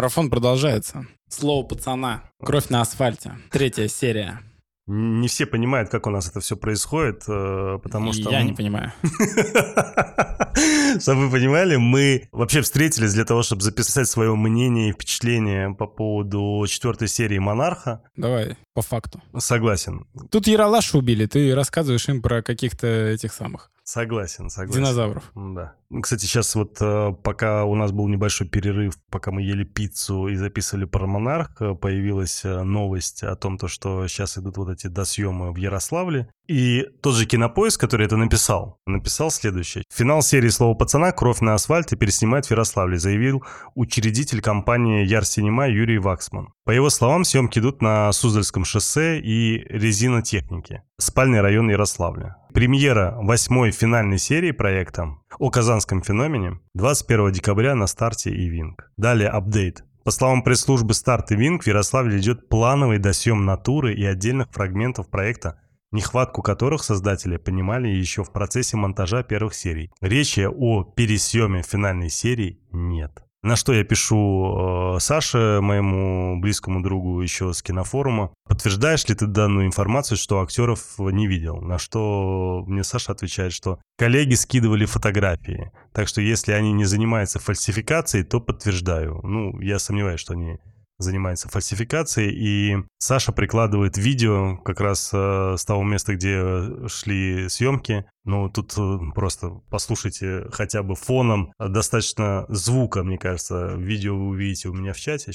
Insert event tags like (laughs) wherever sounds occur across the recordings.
марафон продолжается. Слово пацана. Кровь на асфальте. Третья серия. Не все понимают, как у нас это все происходит, э, потому что... Я не понимаю. (laughs) Чтобы вы понимали, мы вообще встретились для того, чтобы записать свое мнение и впечатление по поводу четвертой серии «Монарха». Давай, по факту. Согласен. Тут Яралаша убили, ты рассказываешь им про каких-то этих самых... Согласен, согласен. Динозавров. Да. Кстати, сейчас вот э, пока у нас был небольшой перерыв, пока мы ели пиццу и записывали про Монарх, э, появилась э, новость о том, то, что сейчас идут вот эти досъемы в Ярославле. И тот же кинопоиск, который это написал, написал следующее. Финал серии «Слово пацана. Кровь на асфальте» переснимает в Ярославле, заявил учредитель компании Яр Cinema Юрий Ваксман. По его словам, съемки идут на Суздальском шоссе и резинотехнике. Спальный район Ярославля. Премьера восьмой финальной серии проекта о казанском феномене 21 декабря на Старте и Wink. Далее апдейт. По словам пресс-службы «Старт» и «Wink», в Ярославле идет плановый досъем натуры и отдельных фрагментов проекта, нехватку которых создатели понимали еще в процессе монтажа первых серий. Речи о пересъеме финальной серии нет. На что я пишу э, Саше, моему близкому другу еще с кинофорума, подтверждаешь ли ты данную информацию, что актеров не видел? На что мне Саша отвечает, что коллеги скидывали фотографии, так что если они не занимаются фальсификацией, то подтверждаю. Ну, я сомневаюсь, что они занимается фальсификацией, и Саша прикладывает видео как раз э, с того места, где шли съемки. Ну, тут э, просто послушайте хотя бы фоном достаточно звука, мне кажется. Видео вы увидите у меня в чате.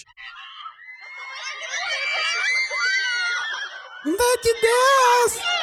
Дати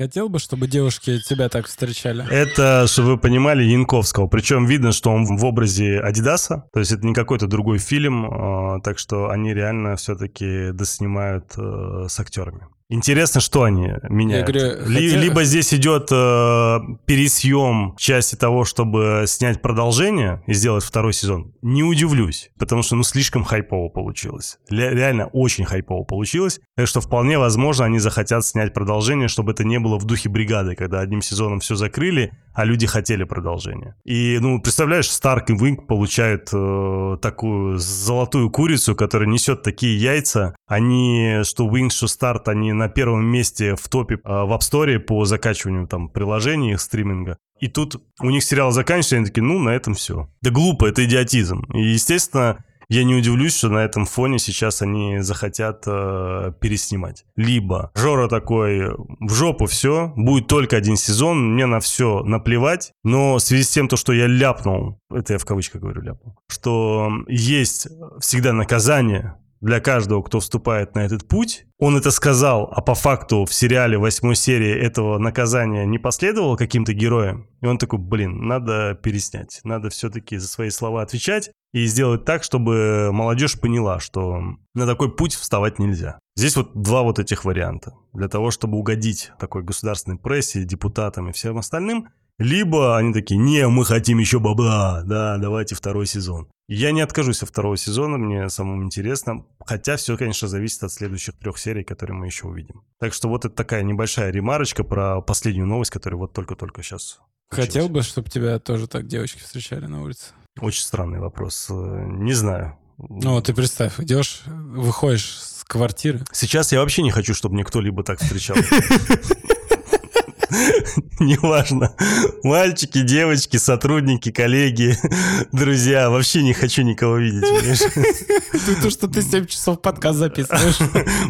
Хотел бы, чтобы девушки тебя так встречали? Это, чтобы вы понимали, Янковского. Причем видно, что он в образе Адидаса. То есть это не какой-то другой фильм. А, так что они реально все-таки доснимают э, с актерами. Интересно, что они меняют. говорю, Ли, хотя... Либо здесь идет э, пересъем части того, чтобы снять продолжение и сделать второй сезон. Не удивлюсь, потому что ну слишком хайпово получилось. Ре- реально очень хайпово получилось. Так что вполне возможно они захотят снять продолжение, чтобы это не было в духе бригады, когда одним сезоном все закрыли, а люди хотели продолжение. И, ну, представляешь, Старк и Винг получают э, такую золотую курицу, которая несет такие яйца. Они, что Wing, что Старт, они на первом месте в топе э, в App Store по закачиванию там приложений их стриминга. И тут у них сериал заканчивается, и они такие, ну, на этом все. Да глупо, это идиотизм. И, естественно, я не удивлюсь, что на этом фоне сейчас они захотят э, переснимать. Либо Жора такой, в жопу все, будет только один сезон, мне на все наплевать, но в связи с тем, то, что я ляпнул, это я в кавычках говорю ляпнул, что есть всегда наказание для каждого, кто вступает на этот путь. Он это сказал, а по факту в сериале восьмой серии этого наказания не последовало каким-то героям. И он такой, блин, надо переснять, надо все-таки за свои слова отвечать и сделать так, чтобы молодежь поняла, что на такой путь вставать нельзя. Здесь вот два вот этих варианта. Для того, чтобы угодить такой государственной прессе, депутатам и всем остальным, либо они такие, не, мы хотим еще бабла, да, давайте второй сезон. Я не откажусь от второго сезона, мне самому интересно. Хотя все, конечно, зависит от следующих трех серий, которые мы еще увидим. Так что вот это такая небольшая ремарочка про последнюю новость, которая вот только-только сейчас. Хотел бы, чтобы тебя тоже так девочки встречали на улице. Очень странный вопрос. Э, не знаю. Ну, ты представь, идешь, выходишь с квартиры. Сейчас я вообще не хочу, чтобы мне кто-либо так встречал. (laughs) (laughs) Неважно. Мальчики, девочки, сотрудники, коллеги, (laughs) друзья. Вообще не хочу никого видеть. (laughs) То, что ты 7 часов подкаст записываешь.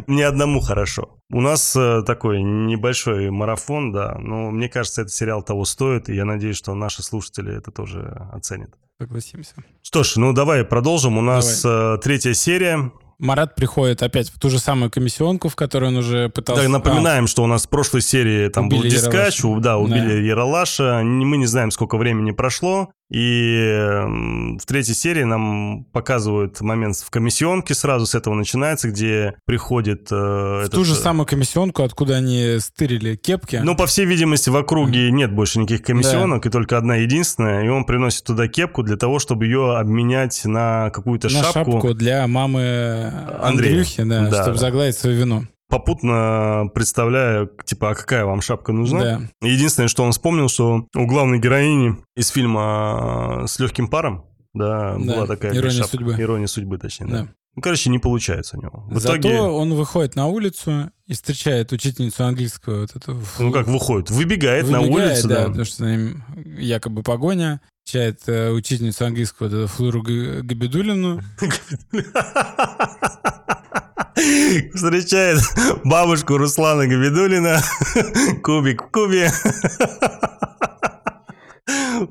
Мне одному хорошо. У нас э, такой небольшой марафон, да. Но мне кажется, этот сериал того стоит. И я надеюсь, что наши слушатели это тоже оценят. Согласимся. Что ж, ну давай продолжим. У нас давай. Э, третья серия. Марат приходит опять в ту же самую комиссионку, в которой он уже пытался... Да, напоминаем, а, что у нас в прошлой серии там был дискач, да, убили да. Яралаша. Мы не знаем, сколько времени прошло. И м, в третьей серии нам показывают момент в комиссионке, сразу с этого начинается, где приходит... э, В этот, ту же э, самую комиссионку, откуда они стырили кепки. Ну, по всей видимости, в округе нет больше никаких комиссионок, и только одна единственная, и он приносит туда кепку для того, чтобы ее обменять на какую-то на шапку. шапку. для мамы Андрея. Андрюхи, да, Да, чтобы да. загладить свое вино. Попутно представляю, типа, а какая вам шапка нужна? Да. Единственное, что он вспомнил, что у главной героини из фильма «С легким паром», да, Да, была такая «Ирония шапка. судьбы». Ирония судьбы, точнее, да. Да. Ну, короче, не получается у него. В Зато итоге, он выходит на улицу и встречает учительницу английского. Вот эту, ну как выходит? Выбегает, на Выбегает, улицу, да, да. потому что за ним якобы погоня. Встречает э, учительницу английского, вот эту Флору Габидулину. (laughs) (laughs) Встречает бабушку Руслана Габидулина. (laughs) Кубик в кубе. (laughs)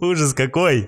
Ужас какой.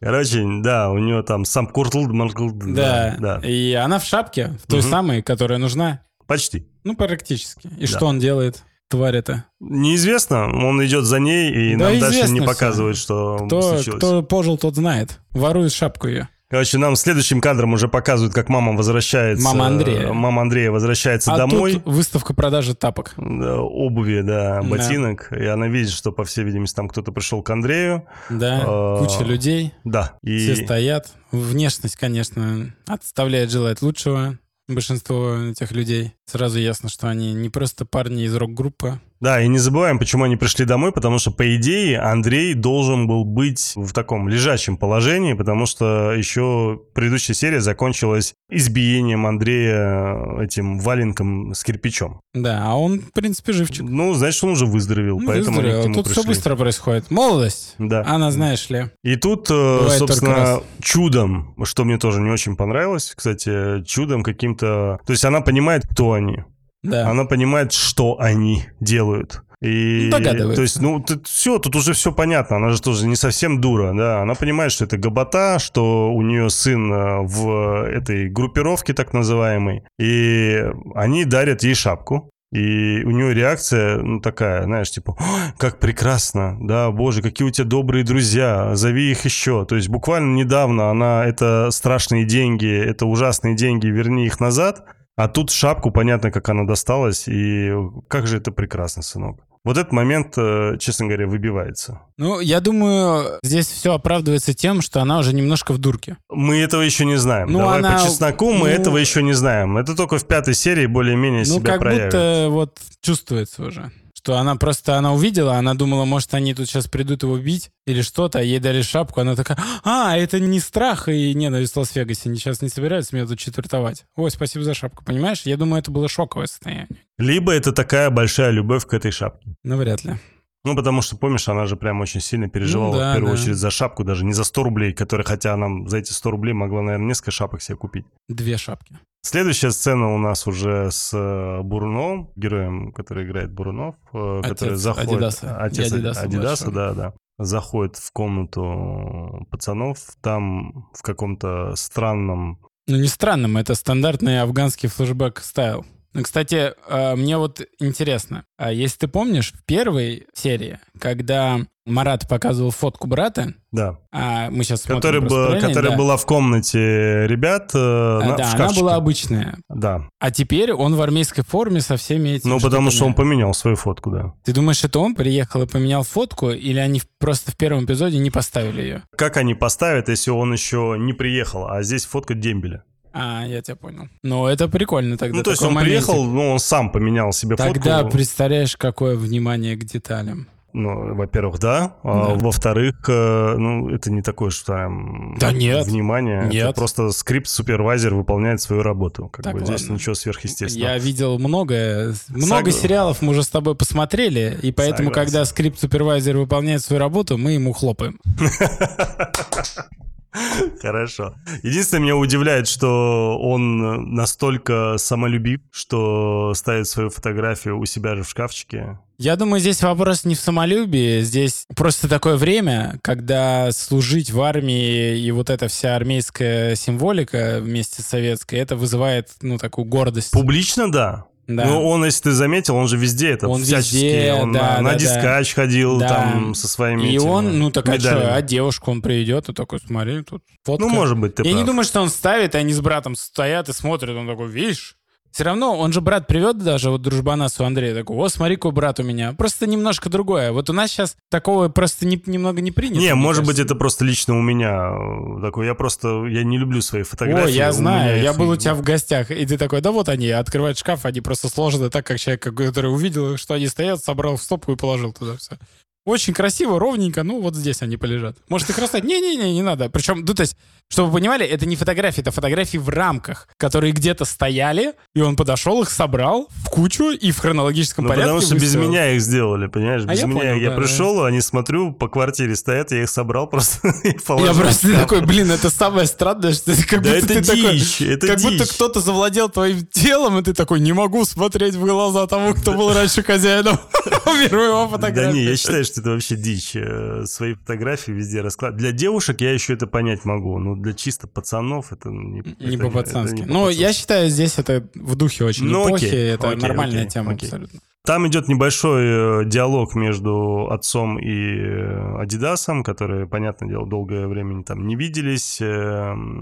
Короче, да, у него там сам Куртл... Да. да. И она в шапке, в той самой, которая нужна. Почти. Ну, практически. И Да. что он делает, тварь это? Неизвестно, он идет за ней, и Да нам дальше не показывает, что Кто, случилось. кто пожил, тот знает. Ворует шапку ее. Короче, нам следующим кадром уже показывают, как мама возвращается. Мама Андрея. Мама Андрея возвращается А домой. тут выставка продажи тапок. Да, обуви, да, Да. ботинок. И она видит, что, по всей видимости, там кто-то пришел к Андрею. Да, А, куча людей, Да. И... все стоят. Внешность, конечно, отставляет желать лучшего. Большинство этих людей. Сразу ясно, что они не просто парни из рок-группы. Да, и не забываем, почему они пришли домой, потому что, по идее, Андрей должен был быть в таком лежачем положении, потому что еще предыдущая серия закончилась избиением Андрея этим валенком с кирпичом. Да, а он, в принципе, живчик. Ну, значит, он уже выздоровел, Ну, поэтому они выздоровел. к нему Тут пришли. все быстро происходит. Молодость. Да. Она, знаешь ли. И тут, э, Бывает собственно, чудом, что мне тоже не очень понравилось, кстати, чудом каким-то... То есть она понимает, кто они. Да. Она понимает, что они делают. И, Ну. То есть, ну, все, тут уже все понятно. Она же тоже не совсем дура, да. Она понимает, что это гобота, что у нее сын э, в этой группировке так называемой. И они дарят ей шапку. И у нее реакция, ну, такая, знаешь, типа, «Ой, как прекрасно, да, боже, какие у тебя добрые друзья, зови их еще. То есть буквально недавно она, это страшные деньги, это ужасные деньги, верни их назад. А тут шапку, понятно, как она досталась, и как же это прекрасно, сынок. Вот этот момент, э, честно говоря, выбивается. Ну, я думаю, здесь все оправдывается тем, что она уже немножко в дурке. Мы этого еще не знаем. Ну, Давай она- по чесноку, мы ну- этого еще не знаем. Это только в пятой серии более-менее Ну, себя как проявит. будто вот чувствуется уже. Что она просто, она увидела, она думала, может, они тут сейчас придут его бить или что-то, а ей дали шапку, она такая, а, это не страх и ненависть в Лас-Вегасе, они сейчас не собираются меня тут четвертовать. Ой, спасибо за шапку, понимаешь? Я думаю, это было шоковое состояние. Либо это такая большая любовь к этой шапке. Ну, вряд ли. Ну, потому что, помнишь, она же прям очень сильно переживала, Ну да, в первую да. очередь, за шапку, даже не за 100 рублей, которые, хотя она за эти 100 рублей могла, наверное, несколько шапок себе купить. Две шапки. Следующая сцена у нас уже с э, Буруновым, героем, который играет Бурунов, э, Отец который заходит... Адидаса. Отец Адидаса Адидаса, да, да. Заходит в комнату пацанов, там в каком-то странном... Ну, не странным, это стандартный афганский флешбэк стайл. Ну, Кстати, э, мне вот интересно, а если ты помнишь, в первой серии, когда Марат показывал фотку брата, Да, а мы сейчас смотрим который был- параллельно, которая да. была в комнате ребят э, А, на- да, она была обычная. Да, А теперь он в армейской форме со всеми этими ну потому что он поменял свою фотку, да. Ты думаешь, это он приехал и поменял фотку, или они просто в первом эпизоде не поставили ее? Как они поставят, если он еще не приехал, а здесь фотка дембеля? А, я тебя понял. Ну, это прикольно тогда. ну, то есть он моментик. приехал, ну, он сам поменял себе Тогда фотку. представляешь, какое внимание к деталям. Ну, во-первых, да. А, Да. во-вторых, э, ну, это не такое, что там Да нет. внимание. Это Нет. просто скрипт-супервайзер выполняет свою работу. Как Так, бы здесь ладно. ничего сверхъестественного. Я видел многое. Много Сог- сериалов мы уже с тобой посмотрели, и поэтому, Согласен. когда скрипт-супервайзер выполняет свою работу, мы ему хлопаем. (laughs) (laughs) Хорошо. Единственное, меня удивляет, что он настолько самолюбив, что ставит свою фотографию у себя же в шкафчике. Я думаю, здесь вопрос не в самолюбии, здесь просто такое время, когда служить в армии и вот эта вся армейская символика вместе с советской, это вызывает, ну, такую гордость. Публично, да. Да. Ну, он, если ты заметил, он же везде это Он всячески. везде, он да, на, на да, дискач ходил Да. там со своими И этими он, ну так а медалями. что, а девушку он приведет и такой, смотри, тут фотка. Ну, может быть, ты Я прав. не думаю, что он ставит, и они с братом стоят и смотрят, он такой, видишь? Все равно, он же брат привет даже, вот дружбана у Андрея, такой, о, смотри, какой брат у меня. Просто немножко другое. Вот у нас сейчас такого просто не- немного не принято. Не, может быть, кажется. это просто лично у меня э, такой. Я просто, я не люблю свои фотографии. О, я у знаю, я их- был у тебя в гостях, и ты такой, да вот они, открывает шкаф, они просто сложены так, как человек, который увидел, что они стоят, собрал в стопку и положил туда все. Очень красиво, ровненько, ну вот здесь они полежат. Может их расстать? Не-не-не, не надо. Причем, ну то есть, чтобы вы понимали, это не фотографии, это фотографии в рамках, которые где-то стояли, и он подошел, их собрал в кучу и в хронологическом Ну, порядке потому что без меня их сделали, понимаешь? А Без я меня понял, я да, пришел, они смотрю, по квартире стоят, я их собрал (laughs) просто и положил. Я просто такой, блин, это самое странное, что ты как Да будто это ты такой, дичь, это как будто дичь. кто-то завладел твоим телом, и ты такой, не могу смотреть в глаза тому, кто был раньше хозяином. (laughs) Беру его Да фотографию. не, я считаю, что это вообще дичь. Э, Свои фотографии везде раскладывать. Для девушек я еще это понять могу, но для чисто пацанов это не Не по-пацански. Ну, я считаю, здесь это в духе очень Ну, эпохи, окей, это окей, нормальная окей, тема окей. абсолютно. Там идет небольшой э, диалог между отцом и э, Адидасом, которые, понятное дело, долгое время там не виделись.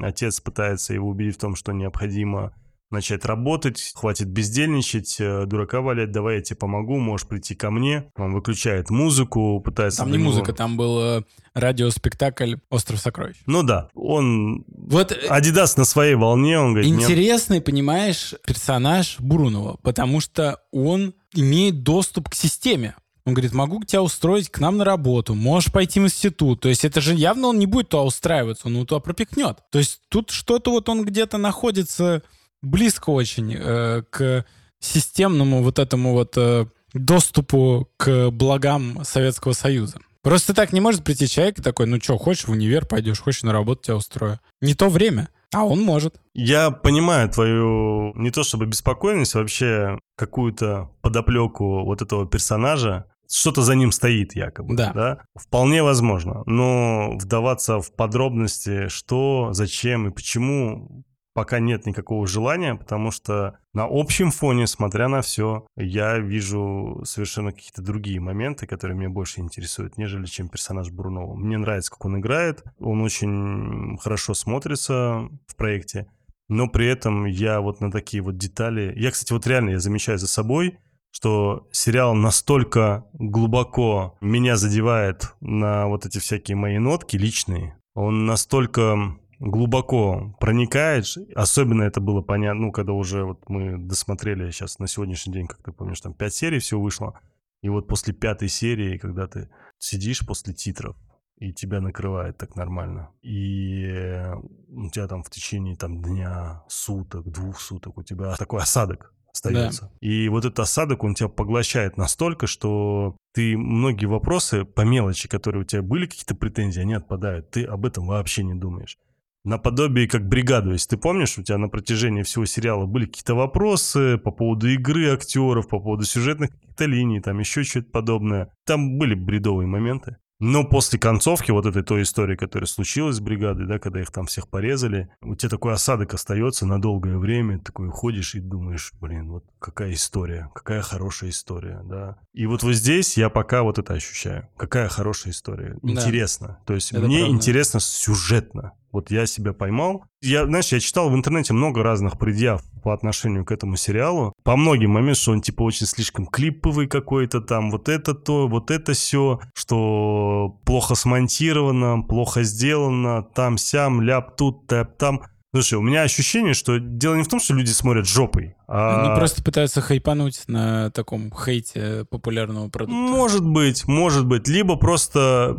Отец пытается его убедить в том, что необходимо начать работать, хватит бездельничать, э, дурака валять, давай я тебе помогу, можешь прийти ко мне. Он выключает музыку, пытается... Там не него- музыка, там был э, радиоспектакль «Остров сокровищ». Ну да, он... Вот э, Адидас на своей волне, он говорит, нет, интересный, понимаешь, персонаж Бурунова, потому что он имеет доступ к системе. Он говорит, могу тебя устроить к нам на работу, можешь пойти в институт. То есть это же явно он не будет туда устраиваться, он туда пропихнет. То есть тут что-то вот он где-то находится близко очень э, к системному вот этому вот э, доступу к благам Советского Союза. Просто так не может прийти человек и такой, ну что, хочешь в универ пойдешь, хочешь на работу тебя устрою. Не то время, а он может. Я понимаю твою не то чтобы беспокойность, вообще какую-то подоплеку вот этого персонажа. Что-то за ним стоит якобы. Да. Вполне возможно. Но вдаваться в подробности, что, зачем и почему, пока нет никакого желания, потому что на общем фоне, смотря на все, я вижу совершенно какие-то другие моменты, которые меня больше интересуют, нежели чем персонаж Брунова. Мне нравится, как он играет, он очень хорошо смотрится в проекте, но при этом я вот на такие вот детали... Я, кстати, вот реально я замечаю за собой, что сериал настолько глубоко меня задевает на вот эти всякие мои нотки личные. Он настолько глубоко проникает, особенно это было понятно, ну, когда уже вот мы досмотрели сейчас на сегодняшний день, как ты помнишь, там пять серий все вышло, и вот после пятой серии, когда ты сидишь после титров, и тебя накрывает так нормально. И э, у тебя там в течение там дня, суток, двух суток у тебя такой осадок остается. И вот этот осадок, он тебя поглощает настолько, что ты многие вопросы по мелочи, которые у тебя были, какие-то претензии, они отпадают. Ты об этом вообще не думаешь. Наподобие как бригаду, если ты помнишь, у тебя на протяжении всего сериала были какие-то вопросы по поводу игры актеров, по поводу сюжетных каких-то линий, там еще что-то подобное. Там были бредовые моменты. Но после концовки вот этой той истории, которая случилась с бригадой, да, когда их там всех порезали, у тебя такой осадок остается на долгое время, такой ходишь и думаешь, блин, вот какая история, какая хорошая история, да. И вот вот здесь я пока вот это ощущаю, какая хорошая история, Да. интересно. То есть Это мне правда. интересно сюжетно. Вот я себя поймал. Я, знаешь, я читал в интернете много разных предъяв по отношению к этому сериалу. По многим моментам, что он типа очень слишком клиповый какой-то там, вот это то, вот это все, что плохо смонтировано, плохо сделано, там-сям, ляп тут, тэп там. Слушай, у меня ощущение, что дело не в том, что люди смотрят жопой, а... Они просто пытаются хайпануть на таком хейте популярного продукта. Может быть, может быть. Либо просто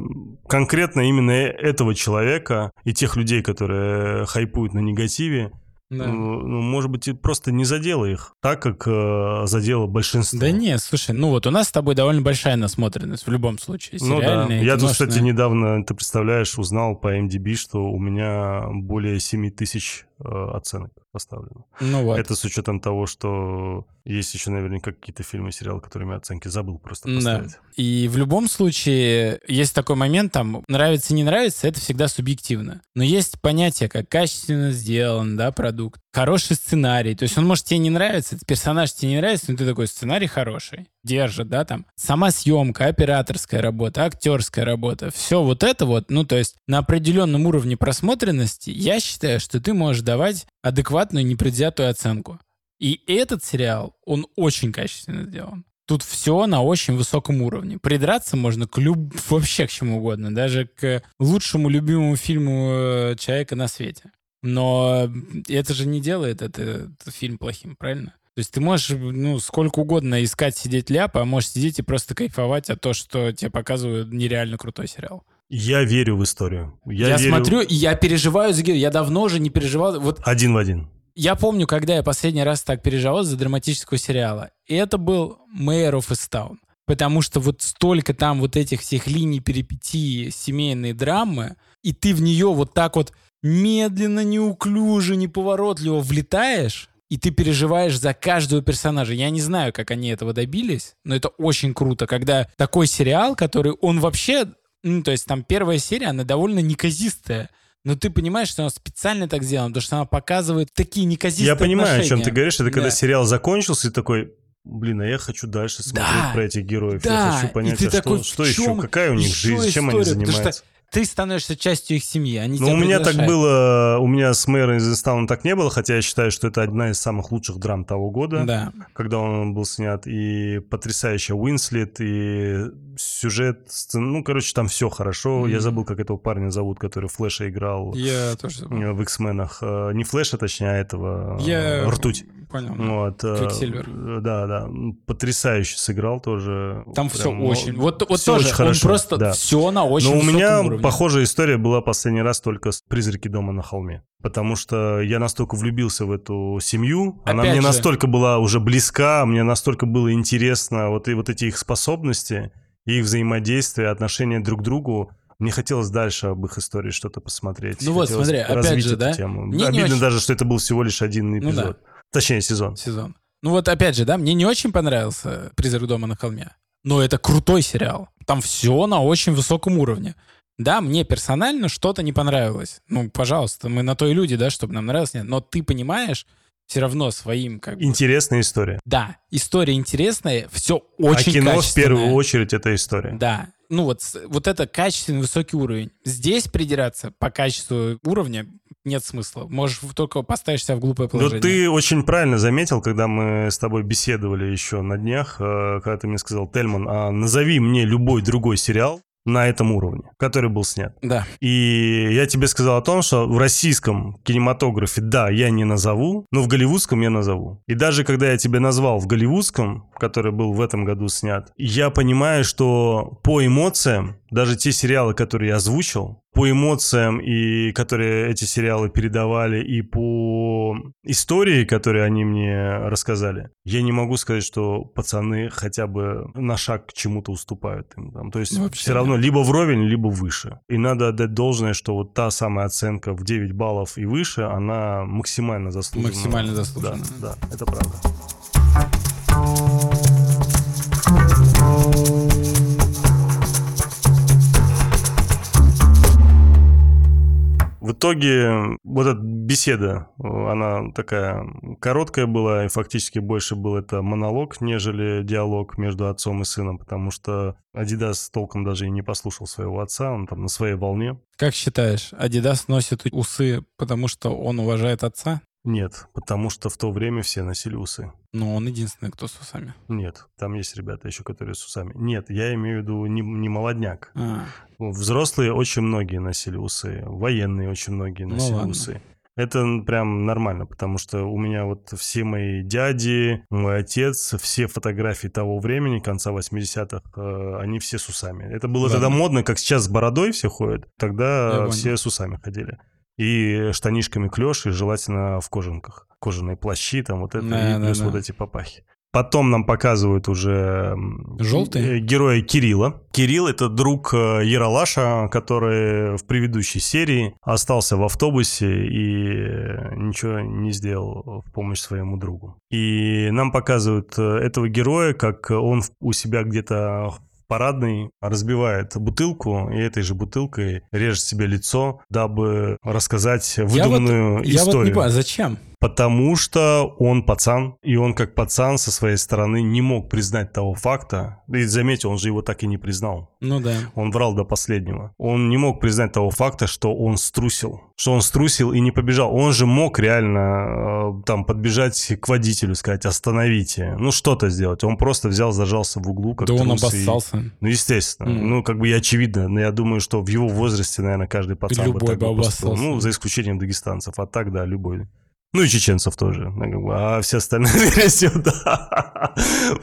конкретно именно этого человека и тех людей, которые хайпуют на негативе, Да. ну, ну, может быть, просто не задело их так, как э, задело большинство. Да не, слушай, ну вот у нас с тобой довольно большая насмотренность в любом случае. Ну да. Я тут, кстати, недавно, ты представляешь, узнал по MDB, что у меня более 7 тысяч э, оценок поставлено. Ну вот. Это с учетом того, что есть еще наверняка какие-то фильмы, сериалы, которыми оценки забыл просто Да. поставить. И в любом случае есть такой момент, там, нравится, не нравится, это всегда субъективно. Но есть понятие, как качественно сделан, да, продукт, хороший сценарий. То есть он, может, тебе не нравится, этот персонаж тебе не нравится, но ты такой, сценарий хороший, держит, да, там. Сама съемка, операторская работа, актерская работа, все вот это вот, ну, то есть на определенном уровне просмотренности я считаю, что ты можешь давать адекватную, непредвзятую оценку. И этот сериал, он очень качественно сделан. Тут все на очень высоком уровне. Придраться можно к люб... вообще к чему угодно, даже к лучшему любимому фильму э, человека на свете. Но это же не делает этот фильм плохим, правильно? То есть ты можешь, ну, сколько угодно искать, сидеть ляпа, а можешь сидеть и просто кайфовать от того, что тебе показывают нереально крутой сериал. Я верю в историю. Я, я верю... смотрю, я переживаю за героя. Я давно уже не переживал. Вот один в один. Я помню, когда я последний раз так переживал за драматического сериала. И это был Mayor of Easttown. Потому что вот столько там вот этих всех линий перипетий, семейной драмы, и ты в нее вот так вот медленно, неуклюже, неповоротливо влетаешь, и ты переживаешь за каждого персонажа. Я не знаю, как они этого добились, но это очень круто, когда такой сериал, который он вообще, ну, то есть там первая серия, она довольно неказистая. Но ты понимаешь, что она специально так сделана, потому что она показывает такие неказистые Я понимаю, отношения. о чем ты говоришь. Это да. когда сериал закончился, и такой, блин, а я хочу дальше смотреть да, про этих героев. Да, я хочу понять, а что, такой, что еще, какая у них жизнь, чем они занимаются ты становишься частью их семьи. Они ну, у меня так было, у меня с Мэром из так не было, хотя я считаю, что это одна из самых лучших драм того года, да. когда он был снят. И потрясающая Уинслет, и сюжет, сцен... ну, короче, там все хорошо. Mm. Я забыл, как этого парня зовут, который Флэша играл. Я тоже забыл. В X-менах. Э, не Флэша, точнее, а этого... Я... Ртуть. Понял. Вот. Э, Quicksilver. Да, да. Потрясающе сыграл тоже. Там все очень... Вот, вот тоже, очень хорошо. он просто да. все на очень Но у меня уровне. похожая история была последний раз только с «Призраки дома на холме». Потому что я настолько влюбился в эту семью, Опять она мне же. настолько была уже близка, мне настолько было интересно вот, и вот эти их способности, их взаимодействие, отношения друг к другу. Мне хотелось дальше об их истории что-то посмотреть. Ну вот, смотри, опять же, да? Тему. Мне Обидно очень... даже, что это был всего лишь один эпизод. Ну, да. Точнее, сезон. Сезон. Ну вот, опять же, да, мне не очень понравился «Призрак дома на холме». Но это крутой сериал. Там все на очень высоком уровне. Да, мне персонально что-то не понравилось. Ну, пожалуйста, мы на то и люди, да, чтобы нам нравилось. Нет. Но ты понимаешь, все равно своим как бы... Интересная история. Да, история интересная, все очень А кино в первую очередь это история. Да, ну вот, вот это качественный высокий уровень. Здесь придираться по качеству уровня нет смысла. Можешь только поставить себя в глупое положение. Но ты очень правильно заметил, когда мы с тобой беседовали еще на днях, э, когда ты мне сказал, Тельман, а назови мне любой другой сериал, на этом уровне, который был снят. Да. И я тебе сказал о том, что в российском кинематографе, да, я не назову, но в голливудском я назову. И даже когда я тебе назвал в голливудском, который был в этом году снят, я понимаю, что по эмоциям даже те сериалы, которые я озвучил, по эмоциям, и которые эти сериалы передавали, и по истории, которые они мне рассказали, я не могу сказать, что пацаны хотя бы на шаг к чему-то уступают им. Там. То есть Вообще, все равно либо вровень, либо выше. И надо отдать должное, что вот та самая оценка в 9 баллов и выше, она максимально заслужена. Максимально заслужена. Да, да, это правда. В итоге вот эта беседа, она такая короткая была, и фактически больше был это монолог, нежели диалог между отцом и сыном, потому что Адидас толком даже и не послушал своего отца, он там на своей волне. Как считаешь, Адидас носит усы, потому что он уважает отца? Нет, потому что в то время все носили усы. Но он единственный, кто с усами. Нет, там есть ребята еще, которые с усами. Нет, я имею в виду не, не молодняк. А. Взрослые очень многие носили усы, военные очень многие ну носили ну, усы. Это прям нормально, потому что у меня вот все мои дяди, мой отец, все фотографии того времени, конца 80-х, э, они все с усами. Это было ладно. тогда модно, как сейчас с бородой все ходят. Тогда все с усами ходили и штанишками клеш, и желательно в кожанках. Кожаные плащи, там вот это, да, и плюс да, вот эти папахи. Потом нам показывают уже Желтые? Э, героя Кирилла. Кирилл — это друг э, Яралаша, который в предыдущей серии остался в автобусе и ничего не сделал в помощь своему другу. И нам показывают э, этого героя, как он у себя где-то парадный разбивает бутылку и этой же бутылкой режет себе лицо, дабы рассказать выдуманную я вот, историю. Я вот не понимаю, зачем? Потому что он пацан, и он как пацан со своей стороны не мог признать того факта. И заметьте, он же его так и не признал. Ну да. Он врал до последнего. Он не мог признать того факта, что он струсил. Что он струсил и не побежал. Он же мог реально э, там подбежать к водителю, сказать «остановите». Ну что-то сделать. Он просто взял, зажался в углу, как Да он трус и- обоссался. Ну, естественно. Мгм. Ну, как бы и очевидно. Но я думаю, что в его возрасте, наверное, каждый пацан бы Любой так бы бы поступил. обоссался. Ну, за исключением дагестанцев. А так, да, любой. Ну и чеченцев тоже. Ну, А все остальные, (laughs) скорее всего, да.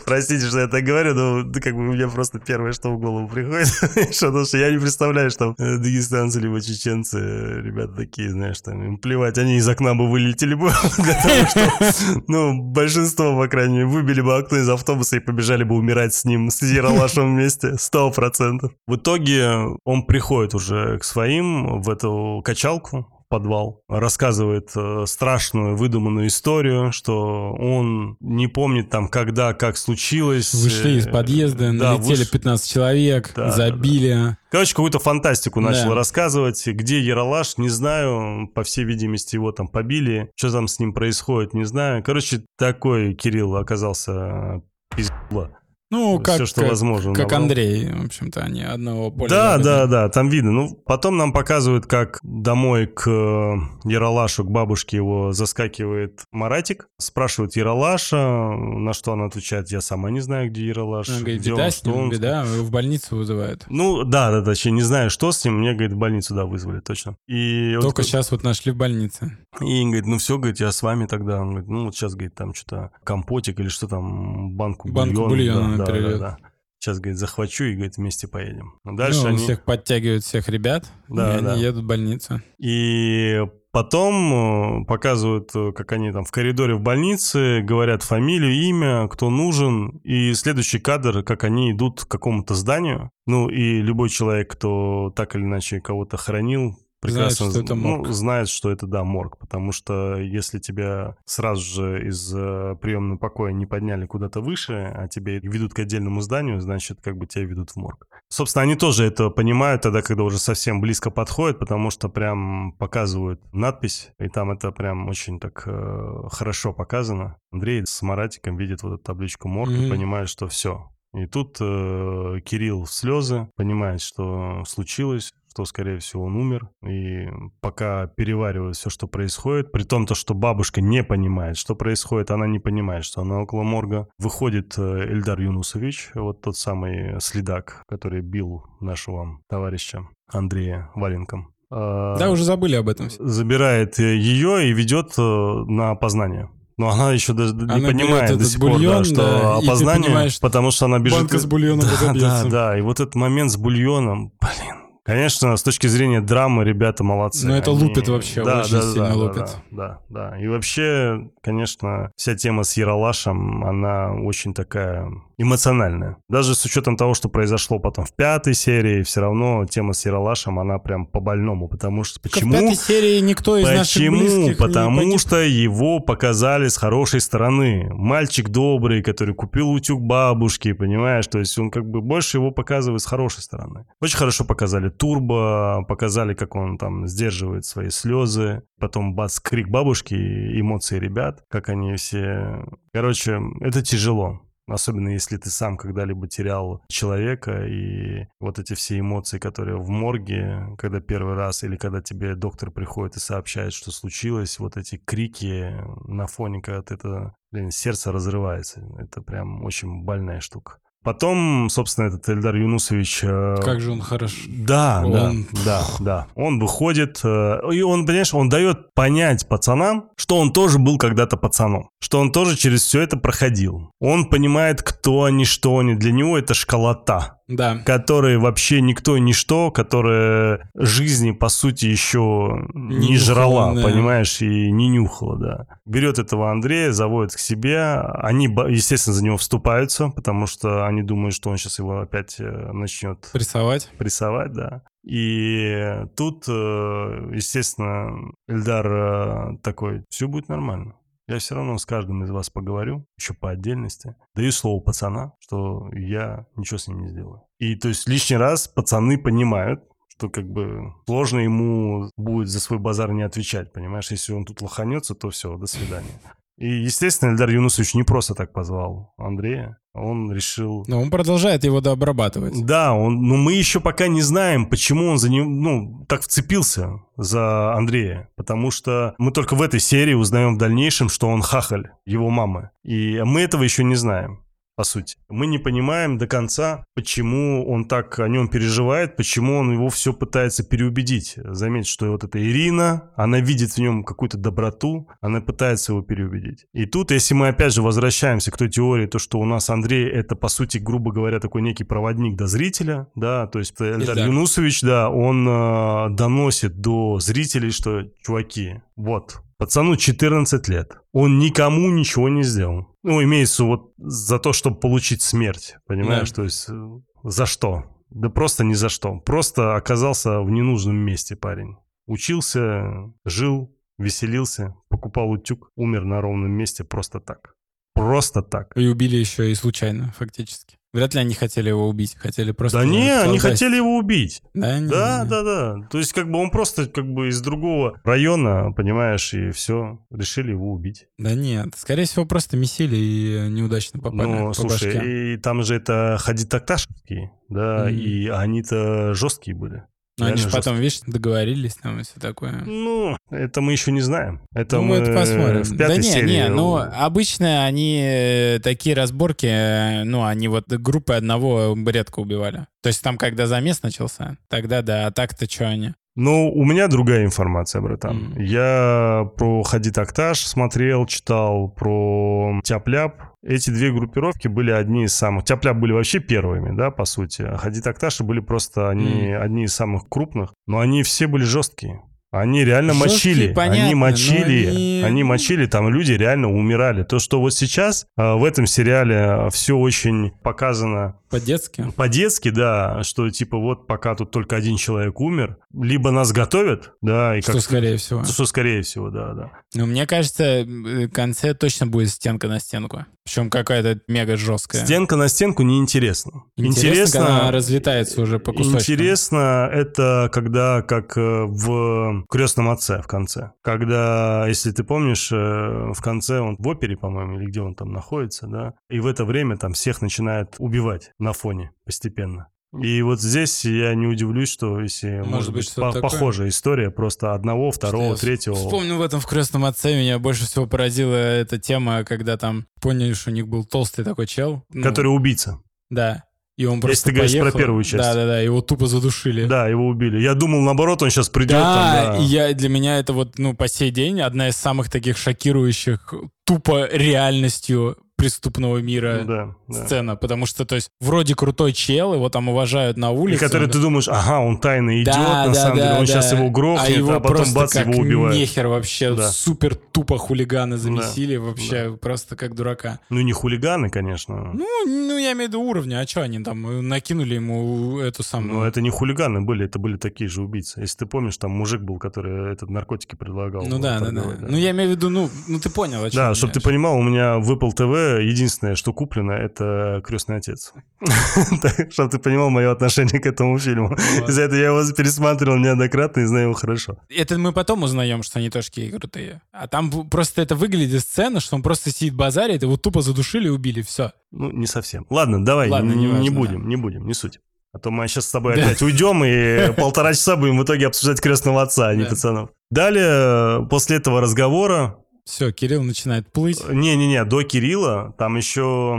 Простите, что я так говорю, но как бы меня просто первое, что в голову приходит. (laughs) что, Потому что я не представляю, что дагестанцы либо чеченцы, ребята такие, знаешь, там, им плевать, они из окна бы вылетели бы (laughs) того, что, ну, большинство, по крайней мере, выбили бы окно из автобуса и побежали бы умирать с ним, с Яралашем вместе, сто процентов. В итоге он приходит уже к своим в эту качалку, подвал, рассказывает э, страшную выдуманную историю, что он не помнит там, когда, как случилось. Вышли из Э, подъезда, да, налетели выш- 15 человек, Да, да, забили. Короче, какую-то фантастику Да. начал рассказывать. Где Яралаш, не знаю. По всей видимости, его там побили. Что там с ним происходит, не знаю. Короче, такой Кирилл оказался пиздло. Ну, как, Всё, что как, возможно, как набрал. Андрей, в общем-то, они одного поля. Да, ягоды. да, да, там видно. Ну, потом нам показывают, как домой к э, Яралашу, к бабушке его заскакивает Маратик. Спрашивает Яралаша, на что она отвечает, я сама не знаю, где Яралаш. Она говорит, где беда он, с ним, он». беда, в больницу вызывают. Ну, да, да, да, не знаю, что с ним. Мне, говорит, в больницу, да, вызвали, точно. И вот Только сейчас вот нашли в больнице. И говорит, ну все, говорит, я с вами тогда. Он говорит, ну вот сейчас, говорит, там что-то компотик или что там, банку, Банку бульона. бульона да, да, перельет. да, да. Сейчас, говорит, захвачу и, говорит, вместе поедем. Дальше ну, он они... всех подтягивает, всех ребят, Да, и они да. едут в больницу. И потом э, показывают, э, как они там в коридоре в больнице говорят фамилию, имя, кто нужен. И следующий кадр, как они идут к какому-то зданию. Ну и любой человек, кто так или иначе кого-то хранил, Знает, прекрасно что это ну, морг. знает, что это, да, морг. Потому что если тебя сразу же из э, приемного покоя не подняли куда-то выше, а тебя ведут к отдельному зданию, значит, как бы тебя ведут в морг. Собственно, они тоже это понимают тогда, когда уже совсем близко подходят, потому что прям показывают надпись, и там это прям очень так э, хорошо показано. Андрей с Маратиком видит вот эту табличку морг и Мгм. понимает, что все. И тут э, Кирилл в слезы понимает, что случилось, что, скорее всего, он умер. И пока переваривает все, что происходит, при том, то, что бабушка не понимает, что происходит, она не понимает, что она около морга. Выходит э, Эльдар Юнусович, вот тот самый следак, который бил нашего товарища Андрея Валенком. Э, Да, уже забыли об этом. забирает ее и ведет э, на опознание. Но она еще даже не Она берет понимает до сих пор, да, бульон, что да, опознание, потому что она бежит... банка с бульоном (laughs) да, да, да, и вот этот момент с бульоном, блин. Конечно, с точки зрения драмы ребята молодцы. Ну, это Они- лупит вообще, очень сильно лупит. Да, да, да. И вообще, конечно, вся тема с Яралашем, она очень такая эмоциональная. Даже с учетом того, что произошло потом в пятой серии, все равно тема с Яралашем, она прям по-больному. Потому что почему... В пятой серии никто из наших Почему? близких не Потому погиб. что его показали с хорошей стороны. Мальчик добрый, который купил утюг бабушки, понимаешь? То есть он как бы больше его показывает с хорошей стороны. Очень хорошо показали Турбо, показали, как он там сдерживает свои слезы. Потом бац, крик бабушки, эмоции ребят, как они все... Короче, это тяжело. Особенно если ты сам когда-либо терял человека, и вот эти все эмоции, которые в морге, когда первый раз, или когда тебе доктор приходит и сообщает, что случилось, вот эти крики на фоне, когда ты это, блин, сердце разрывается. Это прям очень больная штука. Потом, собственно, этот Эльдар Юнусович... э, Как же он хорош. да, Он- да, да, да. Он выходит, э, и он, понимаешь, он дает понять пацанам, что он тоже был когда-то пацаном, что он тоже через все это проходил. Он понимает, кто они, что они. Для него это школота, Да. которые вообще никто ничто, которая жизни, по сути, еще не, Не жрала, да. понимаешь, и не нюхала, да. Берет этого Андрея, заводит к себе. Они, естественно, за него вступаются, потому что они думают, что он сейчас его опять э, начнет Прессовать. прессовать, да. И тут, э, естественно, Эльдар э, такой, все будет нормально. Я все равно с каждым из вас поговорю, еще по отдельности. Даю слово пацана, что я ничего с ним не сделаю. И то есть лишний раз пацаны понимают, что как бы сложно ему будет за свой базар не отвечать, понимаешь? Если он тут лоханется, то все, до свидания. И, естественно, Эльдар Юнусович не просто так позвал Андрея. Он решил... Но он продолжает его дообрабатывать. Да, он, но мы еще пока не знаем, почему он за ним, ну, так вцепился за Андрея. Потому что мы только в этой серии узнаем в дальнейшем, что он хахаль его мамы. И мы этого еще не знаем по сути. Мы не понимаем до конца, почему он так о нем переживает, почему он его все пытается переубедить. Заметь, что вот эта Ирина, она видит в нем какую-то доброту, она пытается его переубедить. И тут, если мы опять же возвращаемся к той теории, то, что у нас Андрей это, по сути, грубо говоря, такой некий проводник до зрителя, да, то есть Эльдар Юнусович, да, он э, доносит до зрителей, что, чуваки, вот, Пацану 14 лет. Он никому ничего не сделал. Ну, имеется вот за то, чтобы получить смерть. Понимаешь? Да. То есть э, за что? Да просто ни за что. Просто оказался в ненужном месте парень. Учился, жил, веселился, покупал утюг, умер на ровном месте просто так. Просто так. И убили еще и случайно, фактически. Вряд ли они хотели его убить, хотели просто... Да не, они хотели его убить. Да, не, да, не. да, да. То есть как бы он просто как бы из другого района, понимаешь, и все, решили его убить. Да нет, скорее всего просто месили и неудачно попали Ну, по слушай, башке. и там же это Хадитакташевские, да, mm. и они-то жесткие были. Но они же потом, видишь, договорились там и все такое. Ну, это мы еще не знаем. Это ну, мы это посмотрим. В да не, серии... не, ну, обычно они э, такие разборки, э, ну, они вот группы одного редко убивали. То есть там, когда замес начался, тогда да, а так-то что они? Ну, у меня другая информация, братан. Mm. Я про Хадид Акташ смотрел, читал про Тяп-Ляп. Эти две группировки были одни из самых... Тяп-Ляп были вообще первыми, да, по сути. А Хадид Акташи были просто они, mm. одни из самых крупных. Но они все были жесткие. Они реально Жесткие, мочили, понятно, они мочили, они... они мочили, там люди реально умирали. То, что вот сейчас э, в этом сериале э, все очень показано по-детски? По-детски, да, что типа вот пока тут только один человек умер, либо нас готовят, да, и что как... скорее всего. Что скорее всего, да, да. Ну, мне кажется, в конце точно будет стенка на стенку. Причем какая-то мега жесткая. Стенка на стенку неинтересно. Интересно, интересно она разлетается уже по кусочкам. Интересно это когда, как э, в «Крестном отце» в конце. Когда, если ты помнишь, э, в конце он в опере, по-моему, или где он там находится, да, и в это время там всех начинает убивать на фоне постепенно. И вот здесь я не удивлюсь, что если может, может быть, по- похожая история, просто одного, второго, что третьего. Вспомню в этом в крестном отце меня больше всего поразила эта тема, когда там поняли, что у них был толстый такой чел. Ну, который убийца. Да. И он просто Если ты поехал. говоришь про первую часть. Да-да-да, его тупо задушили. Да, его убили. Я думал, наоборот, он сейчас придет. Да, там, да. И я, для меня это вот, ну, по сей день одна из самых таких шокирующих тупо реальностью преступного мира ну, да, сцена, да. потому что, то есть, вроде крутой чел, его там уважают на улице. И который ты думаешь, ага, он тайно идет, да, на да, самом да, деле, он да. сейчас его грохнет, а, его а потом бац, его убивают. нехер вообще, да. супер тупо хулиганы замесили, да. вообще да. просто как дурака. Ну, не хулиганы, конечно. Ну, ну, я имею в виду уровня, а что они там, э, накинули ему эту самую... Ну, это не хулиганы были, это были такие же убийцы. Если ты помнишь, там мужик был, который этот наркотики предлагал. Ну да, да, да, да. Ну, я имею в виду, ну, ну ты понял, о чем Да, чтобы ты понимал, у меня выпал ТВ, единственное, что куплено, это «Крестный отец». (laughs) Чтобы ты понимал мое отношение к этому фильму. Из-за этого я его пересматривал неоднократно и знаю его хорошо. Это мы потом узнаем, что они тоже такие крутые. А там просто это выглядит сцена, что он просто сидит базарит, его тупо задушили и убили, все. Ну, не совсем. Ладно, давай, Ладно, не, не будем, не будем, не суть. А то мы сейчас с тобой опять уйдем и (laughs) полтора часа будем в итоге обсуждать крестного отца, а не пацанов. Далее, после этого разговора, все, Кирилл начинает плыть. Не-не-не, до Кирилла там еще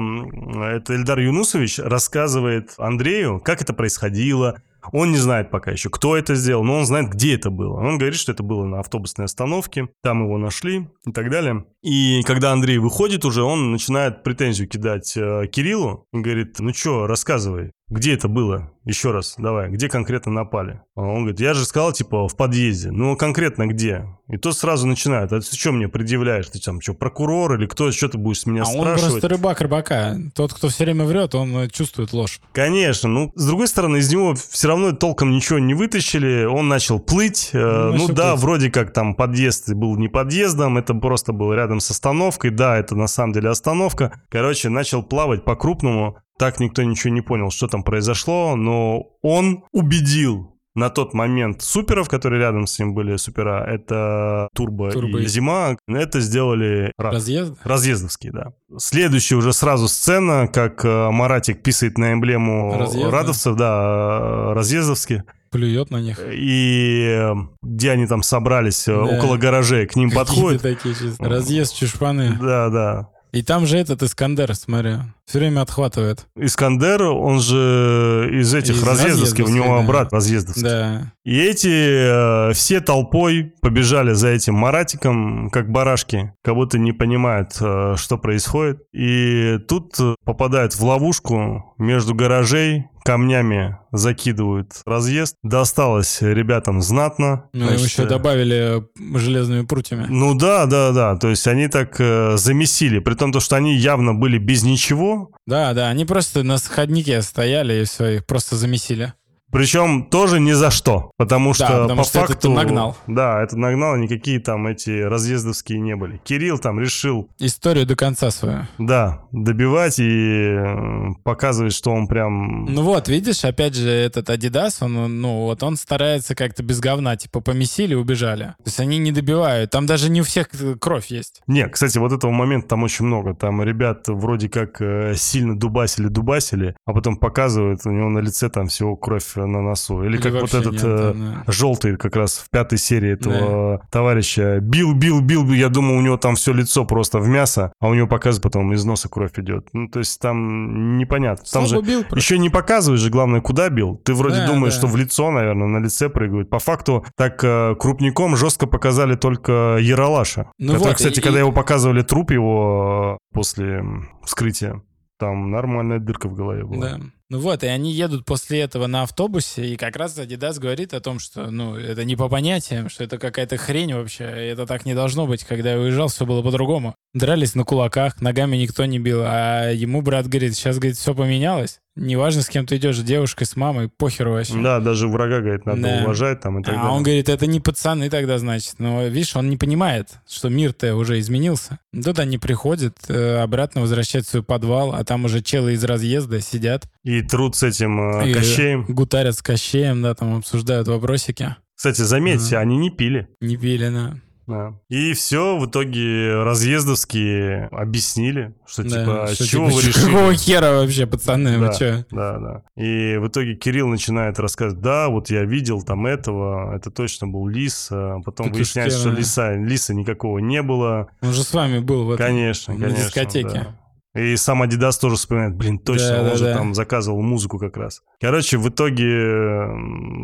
это Эльдар Юнусович рассказывает Андрею, как это происходило. Он не знает пока еще, кто это сделал, но он знает, где это было. Он говорит, что это было на автобусной остановке, там его нашли и так далее. И когда Андрей выходит уже, он начинает претензию кидать э, Кириллу и говорит, ну что, рассказывай, где это было? Еще раз, давай, где конкретно напали? А он говорит, я же сказал, типа, в подъезде. Ну, конкретно где? И тот сразу начинает, а ты что мне предъявляешь? Ты там что, прокурор или кто? Что ты будешь с меня а спрашивать? он просто рыбак рыбака. Тот, кто все время врет, он э, чувствует ложь. Конечно. Ну, с другой стороны, из него все равно толком ничего не вытащили. Он начал плыть. Он э, ну да, плыть. вроде как там подъезд был не подъездом, это просто был рядом с остановкой. Да, это на самом деле остановка. Короче, начал плавать по-крупному. Так никто ничего не понял, что там произошло, но он убедил на тот момент суперов, которые рядом с ним были супера, это Турбо, Турбо и Зима, это сделали Разъезд? Разъездовские, да. Следующая уже сразу сцена, как э, Маратик писает на эмблему Разъезда? радовцев, да, э, разъездовские. Плюет на них. И э, где они там собрались, Да. около гаражей, к ним подходят. такие чисто. Разъезд чушпаны. Да, да. И там же этот Искандер, смотри, все время отхватывает. Искандер, он же из этих Из разъездовских, у него да. брат разъездовский. Да. И эти э, все толпой побежали за этим Маратиком, как барашки, как будто не понимают, э, что происходит. И тут э, попадают в ловушку между гаражей, камнями закидывают разъезд. Досталось ребятам знатно. Ну, Значит, еще э, добавили железными прутьями. Ну да, да, да. То есть они так э, замесили. При том, то, что они явно были без ничего. Да, да, они просто на сходнике стояли и все, их просто замесили. Причем тоже ни за что. Потому что потому по что факту... нагнал. Да, это нагнал, никакие там эти разъездовские не были. Кирилл там решил, Историю до конца свою. да, добивать и э, показывать, что он прям... Ну вот, видишь, опять же, этот Адидас, он, ну вот он старается как-то без говна, типа помесили, убежали. То есть они не добивают. Там даже не у всех кровь есть. Не, кстати, вот этого момента там очень много. Там ребят вроде как э, сильно дубасили-дубасили, а потом показывают, у него на лице там всего кровь на носу. Или, Или как вот этот нет, э, да. желтый как раз в пятой серии этого товарища. Бил, бил, бил. Я думал, у него там все лицо просто в мясо, а у него показывают потом из носа кровь идет. Ну, то есть там непонятно. Там Слабо же бил просто. еще не показывают же, главное, куда бил. Ты вроде Да, думаешь, да. что в лицо, наверное, на лице прыгают. По факту так э, крупником жестко показали только Яралаша. Ну который, вот, кстати, и- когда и- его показывали труп его э, после вскрытия, там нормальная дырка в голове была. Да. Ну вот, и они едут после этого на автобусе, и как раз Адидас говорит о том, что, ну, это не по понятиям, что это какая-то хрень вообще, это так не должно быть. Когда я уезжал, все было по-другому. Дрались на кулаках, ногами никто не бил, а ему брат говорит, сейчас, говорит, все поменялось. Неважно, с кем ты идешь, с девушкой, с мамой, похер вообще. Да, даже врага, говорит, надо Да. уважать там и так А далее. он говорит, это не пацаны тогда, значит. Но, видишь, он не понимает, что мир-то уже изменился. Тут они приходят, э, обратно возвращают в свой подвал, а там уже челы из разъезда сидят. И труд с этим э, и Кощеем. Гутарят с Кощеем, да, там обсуждают вопросики. Кстати, заметьте, Ага. они не пили. Не пили, да. Да. И все, в итоге разъездовские объяснили, что Да, типа, что, чего типа, вы решили? Какого хера вообще, пацаны, Да. вы чё? Да, да. И в итоге Кирилл начинает рассказывать, да, вот я видел там этого, это точно был лис, а потом Тут выясняется, что лиса, лиса никакого не было. Он же с вами был в этом. Конечно, на конечно. дискотеке. да. И сам Адидас тоже вспоминает, блин, точно, Да, он да, же да. там заказывал музыку как раз. Короче, в итоге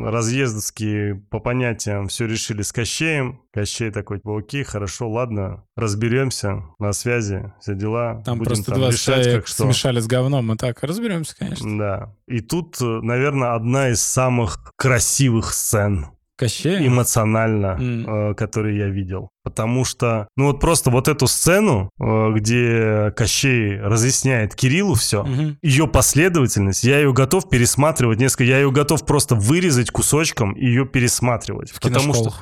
разъездовские по понятиям все решили с Кощеем. Кощей такой, окей, хорошо, ладно, разберемся, на связи, все дела. Там будем просто там 20 решать, как что. смешали с говном. Мы так разберемся, конечно. Да. И тут, наверное, одна из самых красивых сцен Кощей? эмоционально, М. э, которые я видел. Потому что, ну вот просто вот эту сцену, э, где Кощей разъясняет Кириллу все, Мгм. ее последовательность, я ее готов пересматривать несколько, я ее готов просто вырезать кусочком и ее пересматривать. В потому что,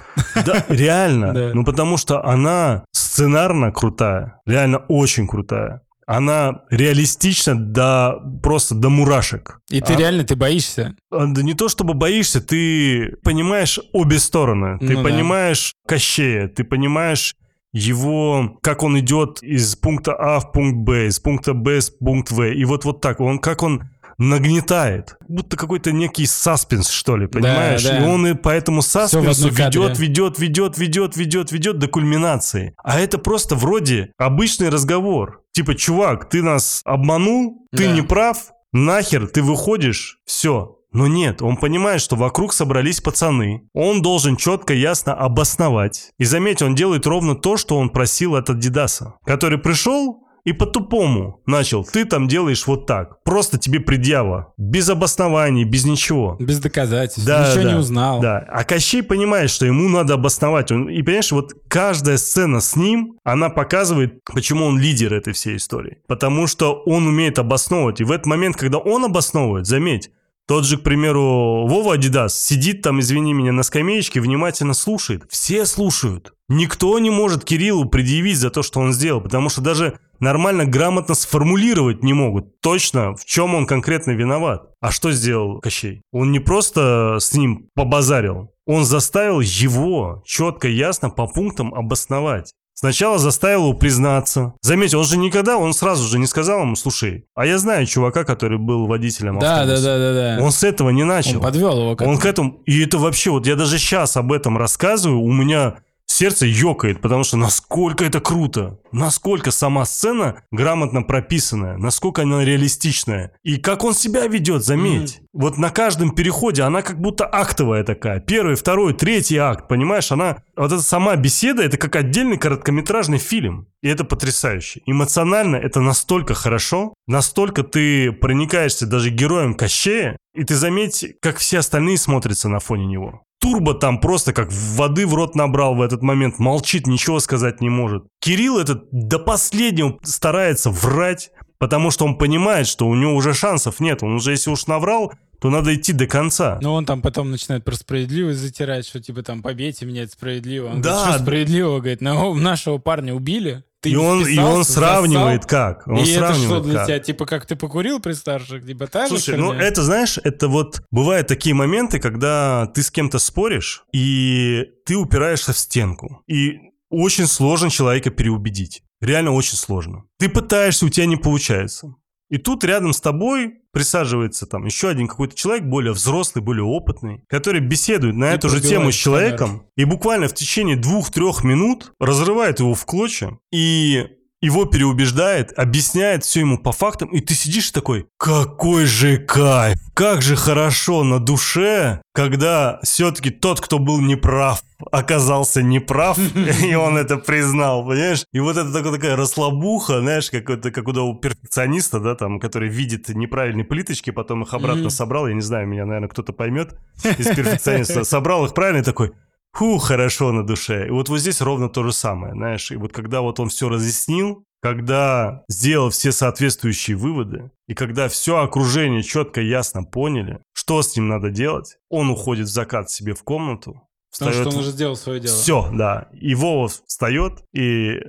да, реально, (laughs) ну потому что она сценарно крутая, реально очень крутая. Она реалистична до просто до мурашек. И ты А- реально, ты боишься. а, Да не то чтобы боишься, ты понимаешь обе стороны. Ты Ну да. понимаешь Кощея, ты понимаешь его, как он идет из пункта А в пункт Б, из пункта Б в пункт В. И вот, вот так, он как он нагнетает. Будто какой-то некий саспенс, что ли, понимаешь? да. И он и по этому саспенсу ведет, ведет, ведет, ведет, ведет, ведет до кульминации. А это просто вроде обычный разговор. Типа, чувак, ты нас обманул, ты Да. не прав, нахер ты выходишь, все. Но нет, он понимает, что вокруг собрались пацаны. Он должен четко, ясно обосновать. И заметь, он делает ровно то, что он просил от Адидаса, который пришел и по-тупому начал. Ты там делаешь вот так. Просто тебе предъява. Без обоснований, без ничего. Без доказательств. Да, Ничего да, не узнал. Да. А Кощей понимает, что ему надо обосновать. Он, и понимаешь, вот каждая сцена с ним, она показывает, почему он лидер этой всей истории. Потому что он умеет обосновывать. И в этот момент, когда он обосновывает, заметь, тот же, к примеру, Вова Адидас сидит там, извини меня, на скамеечке, внимательно слушает. Все слушают. Никто не может Кириллу предъявить за то, что он сделал, потому что даже нормально, грамотно сформулировать не могут точно, в чем он конкретно виноват. А что сделал Кощей? Он не просто с ним побазарил, он заставил его четко, ясно по пунктам обосновать. Сначала заставил его признаться. Заметьте, он же никогда, он сразу же не сказал ему, слушай, а я знаю чувака, который был водителем Да, автобуса. да, да, да, да. Он с этого не начал. Он подвел его к Он к этому... И это вообще, вот я даже сейчас об этом рассказываю, у меня сердце ёкает, потому что насколько это круто, насколько сама сцена грамотно прописанная, насколько она реалистичная. И как он себя ведет, заметь. Вот на каждом переходе она как будто актовая такая. Первый, второй, третий акт, понимаешь? Она... Вот эта сама беседа, это как отдельный короткометражный фильм. И это потрясающе. Эмоционально это настолько хорошо, настолько ты проникаешься даже героем Кощея, и ты заметь, как все остальные смотрятся на фоне него. Турбо там просто как воды в рот набрал в этот момент, молчит, ничего сказать не может. Кирилл этот до последнего старается врать, потому что он понимает, что у него уже шансов нет. Он уже, если уж наврал, то надо идти до конца. Но он там потом начинает про справедливость затирать, что типа там побейте меня, это справедливо. Он Да. говорит, что справедливо? Говорит, «Ну, нашего парня убили, ты и, он, и он сравнивает зассал». как. Он и это что сравнивает для как. тебя? Типа как ты покурил при старших? Та же Слушай, ну это, знаешь, это вот бывают такие моменты, когда ты с кем-то споришь, и ты упираешься в стенку. И очень сложно человека переубедить. Реально очень сложно. Ты пытаешься, у тебя не получается. И тут рядом с тобой присаживается там еще один какой-то человек, более взрослый, более опытный, который беседует на И эту же тему с человеком, и буквально в течение двух-трех минут разрывает его в клочья. И его переубеждает, объясняет все ему по фактам, и ты сидишь такой, какой же кайф, как же хорошо на душе, когда все-таки тот, кто был неправ, оказался неправ, (laughs) и он это признал, понимаешь? И вот это такая, такая расслабуха, знаешь, как, это, как у перфекциониста, да, там, который видит неправильные плиточки, потом их обратно собрал, я не знаю, меня, наверное, кто-то поймет из (laughs) перфекциониста, собрал их правильно такой, Фу, хорошо на душе. И вот вот здесь ровно то же самое, знаешь. И вот когда вот он все разъяснил, когда сделал все соответствующие выводы, и когда все окружение четко и ясно поняли, что с ним надо делать, он уходит в закат себе в комнату, Потому что встает он уже сделал свое дело. все, да. И Вова встает и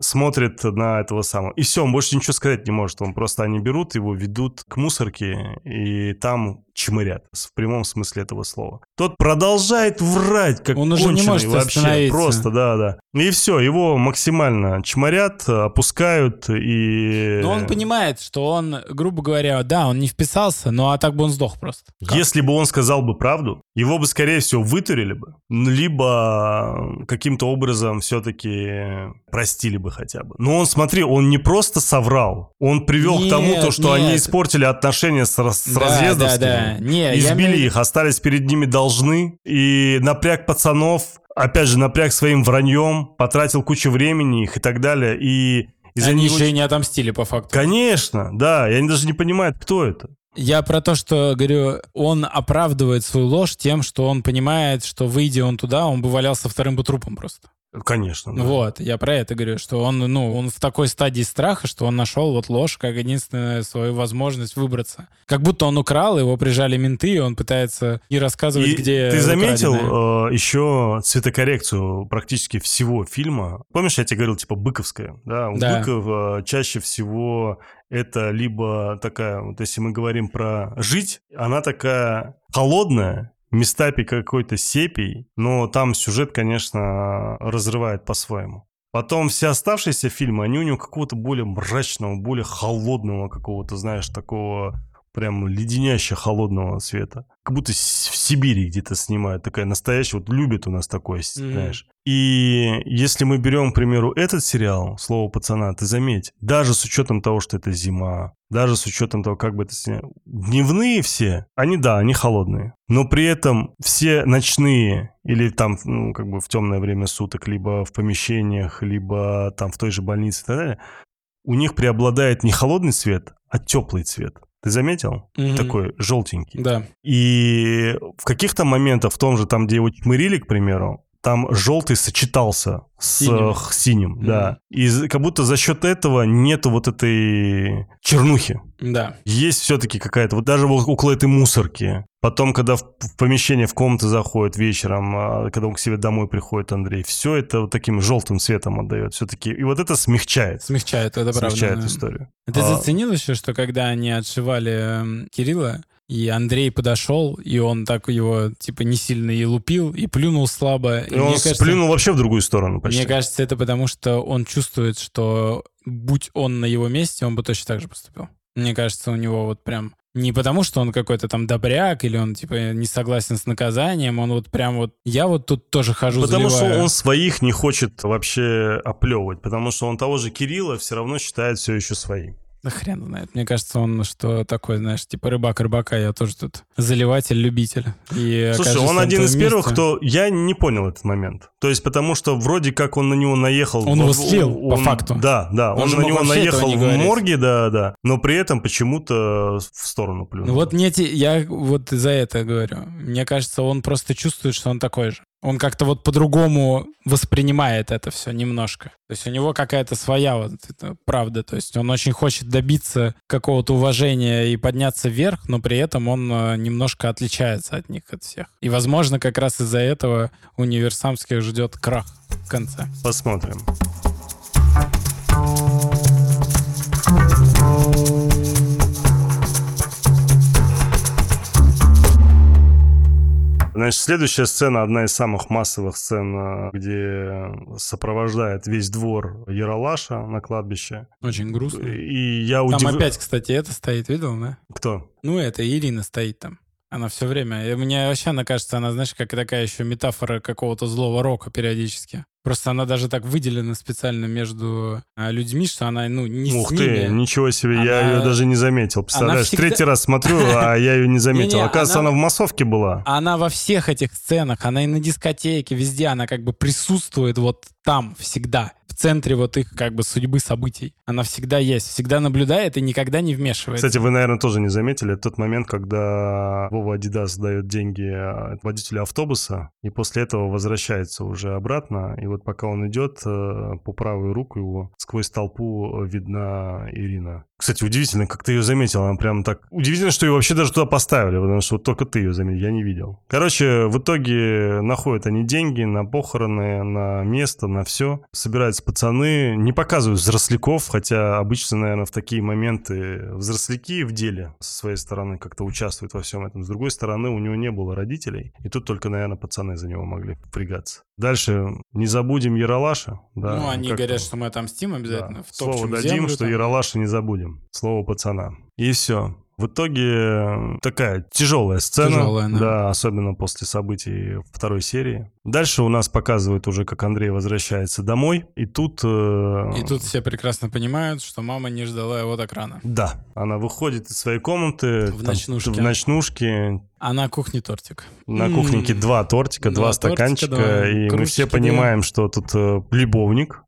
смотрит на этого самого. И все, он больше ничего сказать не может. Он просто они берут его, ведут к мусорке и там чмырят. В прямом смысле этого слова. Тот продолжает врать, как Он уже не может вообще. Просто, да, да. И все, его максимально чморят, опускают и... Но он понимает, что он, грубо говоря, да, он не вписался, но а так бы он сдох просто. Если бы он сказал бы правду, его бы, скорее всего, вытурили бы, либо каким-то образом все-таки простили бы хотя бы. Но он, смотри, он не просто соврал, он привел к тому, Нет, то, что они нет. испортили отношения с, рас- с Да, разъездовскими, да, да. Не, я избили имею- их, остались перед ними должны, и напряг пацанов, опять же, напряг своим враньем, потратил кучу времени их и так далее, и из-за Они него... еще и не отомстили по факту. Конечно, да, и они даже не понимают, кто это. Я про то, что, говорю, он оправдывает свою ложь тем, что он понимает, что выйдя он туда, он бы валялся вторым бы трупом просто. Конечно. да. Вот, я про это говорю, что он, ну, он в такой стадии страха, что он нашел вот ложь как единственную свою возможность выбраться. Как будто он украл, его прижали менты, и он пытается и рассказывать, И где ты заметил украденное. э, еще цветокоррекцию практически всего фильма? Помнишь, я тебе говорил, типа, быковская? Да, у Да. быков э, чаще всего это либо такая, вот если мы говорим про жить, она такая холодная, местами какой-то сепий, но там сюжет, конечно, разрывает по-своему. Потом все оставшиеся фильмы, они у него какого-то более мрачного, более холодного какого-то, знаешь, такого прям леденяще холодного цвета. Как будто в Сибири где-то снимают. Такая настоящая, вот любят у нас такое, Мгм. знаешь. И если мы берем, к примеру, этот сериал «Слово пацана», ты заметь, даже с учетом того, что это зима, даже с учетом того, как бы это снять, дневные все, они, да, они холодные. Но при этом все ночные или там, ну, как бы в темное время суток, либо в помещениях, либо там в той же больнице и так далее, у них преобладает не холодный цвет, а теплый цвет. Ты заметил? Мгм. Такой желтенький. Да. И в каких-то моментах, в том же там, где его чмырили, к примеру, там желтый сочетался с Синим. синим, да. И как будто за счет этого нету вот этой чернухи. Да. Есть все-таки какая-то, вот даже около этой мусорки. Потом, когда в, в помещение, в комнату заходит вечером, а, когда он к себе домой приходит, Андрей, все это вот таким желтым цветом отдает все-таки. И вот это смягчает, Смягчает, это правда. смягчает историю. Ты А, заценил еще, что когда они отшивали Кирилла, и Андрей подошел, и он так его, типа, не сильно и лупил, и плюнул слабо. И он сплюнул вообще в другую сторону почти. Мне кажется, это потому, что он чувствует, что будь он на его месте, он бы точно так же поступил. Мне кажется, у него вот прям... Не потому, что он какой-то там добряк, или он, типа, не согласен с наказанием, он вот прям вот... Я вот тут тоже хожу, Потому что заливаю. он своих не хочет вообще оплевывать, потому что он того же Кирилла все равно считает все еще своим. Да хрен знает. Мне кажется, он что такой, знаешь, типа рыбак рыбака, я тоже тут заливатель-любитель. И Слушай, он один из первых, месте. кто... Я не понял этот момент. То есть потому что вроде как он на него наехал... Он его слил, по он- факту. Да, да. Он Он, на него наехал не в говорить. морге, да, да. Но при этом почему-то в сторону плюнул. Ну вот мне я вот за это говорю. Мне кажется, он просто чувствует, что он такой же. Он как-то вот по-другому воспринимает это все немножко. То есть у него какая-то своя вот эта правда. То есть он очень хочет добиться какого-то уважения и подняться вверх, но при этом он э, немножко отличается от них, от всех. И, возможно, как раз из-за этого универсамских ждет крах в конце. Посмотрим. Значит, следующая сцена, одна из самых массовых сцен, э, где сопровождает весь двор Яралаша на кладбище. Очень грустно. И я Там удивлен... опять, кстати, это стоит, видел, да? Кто? Ну, это Ирина стоит там. Она все время. И мне вообще, она кажется, она, знаешь, как такая еще метафора какого-то злого рока периодически. Просто она даже так выделена специально между а, людьми, что она, ну, не Ух с ты, ними. ничего себе, я Она- ее даже не заметил. Представляешь, всегда- третий раз смотрю, а (laughs) я ее не заметил. Оказывается, она- она в массовке была. Она во всех этих сценах, она и на дискотеке, везде, она как бы присутствует вот там всегда, в центре вот их как бы судьбы событий. Она всегда есть, всегда наблюдает и никогда не вмешивается. Кстати, вы, наверное, тоже не заметили, тот момент, когда Вова Адидас дает деньги э, водителю автобуса, и после этого возвращается уже обратно, и вот пока он идет, э, по правую руку его сквозь толпу э, видна Ирина. Кстати, удивительно, как ты ее заметил, она прям так... Удивительно, что ее вообще даже туда поставили, потому что вот только ты ее заметил, я не видел. Короче, в итоге находят они деньги на похороны, на место, на все. Собираются пацаны, не показывают взросляков, хотя обычно, наверное, в такие моменты взросляки в деле со своей стороны как-то участвуют во всем этом. С другой стороны, у него не было родителей, и тут только, наверное, пацаны за него могли впрягаться. Дальше не забудем Яралаша. Да, ну, они говорят, что мы отомстим обязательно. Да. втопчем Слово в дадим, землю что там. Яралаша не забудем. Слово пацана. И все. В итоге э, такая тяжелая сцена. Тяжелая, да. особенно после событий второй серии. Дальше у нас показывают уже, как Андрей возвращается домой. И тут... э, И тут все прекрасно понимают, что мама не ждала его так рано. Да, она выходит из своей комнаты. В ночнушке. В ночнушке. А на кухне тортик. На М. кухоньке два тортика, Два два, тортика, стаканчика. да. И мы все понимаем, что тут э, любовник.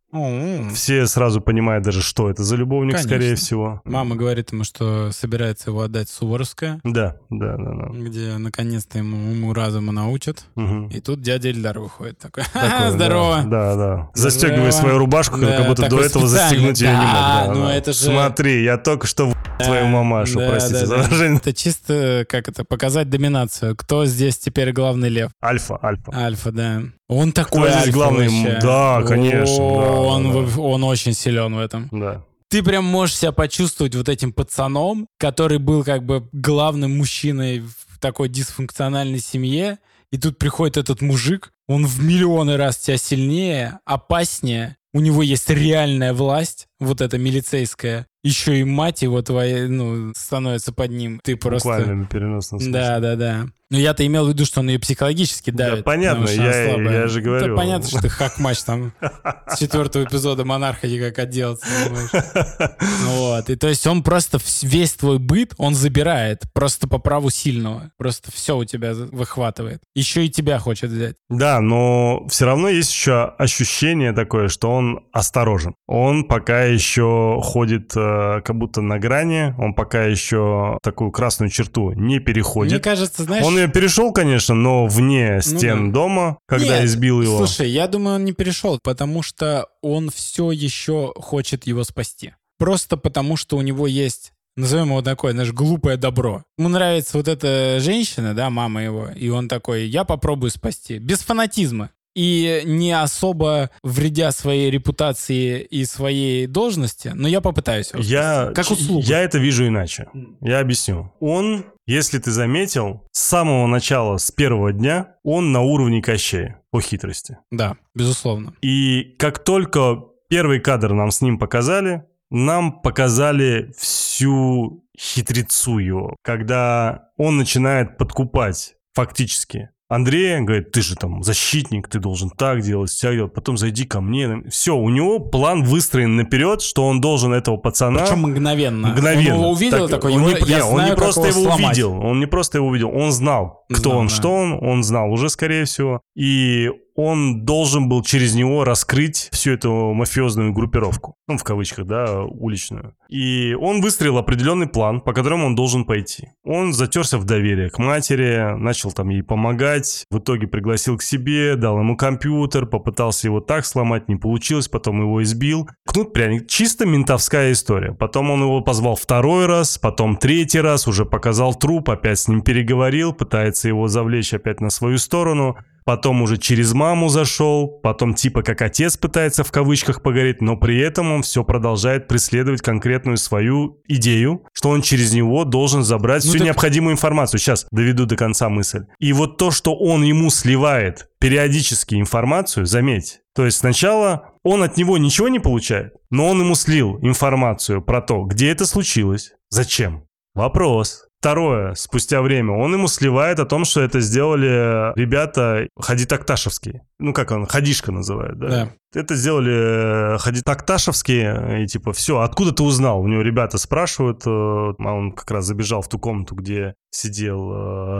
Все сразу понимают даже, что это за любовник, Конечно. скорее всего. Мама говорит ему, что собирается его отдать Суворовское, Да, да, да, да. где наконец-то ему уму разуму научат. Мгм. И тут дядя Ильдар выходит такой, (laughs) Такое, «Ха, да, здорово. Да, да. Застегивая Здорово. свою рубашку, Да, как будто до этого застегнуть ее не мог. Да, Да, ну да. это же- Смотри, я только что (laughs) твою мамашу, Да, простите да, за да. выражение. Это чисто, как это, показать доминацию. Кто здесь теперь главный лев? Альфа, альфа. Альфа, да. Он такой здесь альфа главный? вообще. Да, конечно, да, О, да, он, да. он очень силен в этом. Да. Ты прям можешь себя почувствовать вот этим пацаном, который был как бы главным мужчиной в такой дисфункциональной семье, и тут приходит этот мужик, он в миллионы раз тебя сильнее, опаснее, у него есть реальная власть, вот эта милицейская, еще и мать его твоя, ну, становится под ним. Ты просто... Буквально на переносном смысле. Да, да, да. Но я-то имел в виду, что он ее психологически Да, давит. понятно, что она я- я же Ну, говорю. Да, понятно, что ты хак-матч там (laughs) с четвертого эпизода Монарха никак отделаться не можешь. (laughs) Ну Вот. И то есть он просто весь твой быт, он забирает просто по праву сильного. Просто все у тебя выхватывает. Еще и тебя хочет взять. Да, но все равно есть еще ощущение такое, что он осторожен. Он пока еще ходит э, как будто на грани, он пока еще такую красную черту не переходит. Мне кажется, знаешь... Он ее перешел, конечно, но вне стен Ну да. дома, когда Нет, избил его. Слушай, я думаю, он не перешел, потому что он все еще хочет его спасти. Просто потому, что у него есть, назовем его такое, знаешь, глупое добро. Ему нравится вот эта женщина, да, мама его, и он такой, я попробую спасти. Без фанатизма. И не особо вредя своей репутации и своей должности, но я попытаюсь Я. Как услугу. я это вижу иначе. Я объясню. Он, если ты заметил, с самого начала, с первого дня, он на уровне Кощея по хитрости. Да, безусловно. И как только первый кадр нам с ним показали, нам показали всю хитрецу его, когда он начинает подкупать фактически. Андрея говорит, ты же там защитник, ты должен так делать, сяк делать, потом зайди ко мне. Все, у него план выстроен наперед, что он должен этого пацана... Причем мгновенно. Мгновенно. Он его увидел, Так, такой, он не, я не, он знаю, не как просто его сломать. увидел, он не просто его увидел, он знал, кто Знал, он, да. что он, он знал уже, скорее всего, и он должен был через него раскрыть всю эту мафиозную группировку, ну, в кавычках, да, уличную. И он выстроил определенный план, по которому он должен пойти. Он затерся в доверие к матери, начал там ей помогать, в итоге пригласил к себе, дал ему компьютер, попытался его так сломать, не получилось, потом его избил. Кнут пряник, чисто ментовская история. Потом он его позвал второй раз, потом третий раз, уже показал труп, опять с ним переговорил, пытается его завлечь опять на свою сторону. Потом уже через маму зашел, потом типа как отец пытается в кавычках погореть, но при этом он все продолжает преследовать конкретную свою идею, что он через него должен забрать Ну всю так- необходимую информацию. Сейчас доведу до конца мысль. И вот то, что он ему сливает периодически информацию, заметь, то есть сначала он от него ничего не получает, но он ему слил информацию про то, где это случилось, зачем. Вопрос. Второе, спустя время, он ему сливает о том, что это сделали ребята Хадитакташевские. Ну, как он, Хадишка называют, да? Да. Это сделали э, Хадитакташевские, и типа, все, откуда ты узнал? У него ребята спрашивают, э, а он как раз забежал в ту комнату, где сидел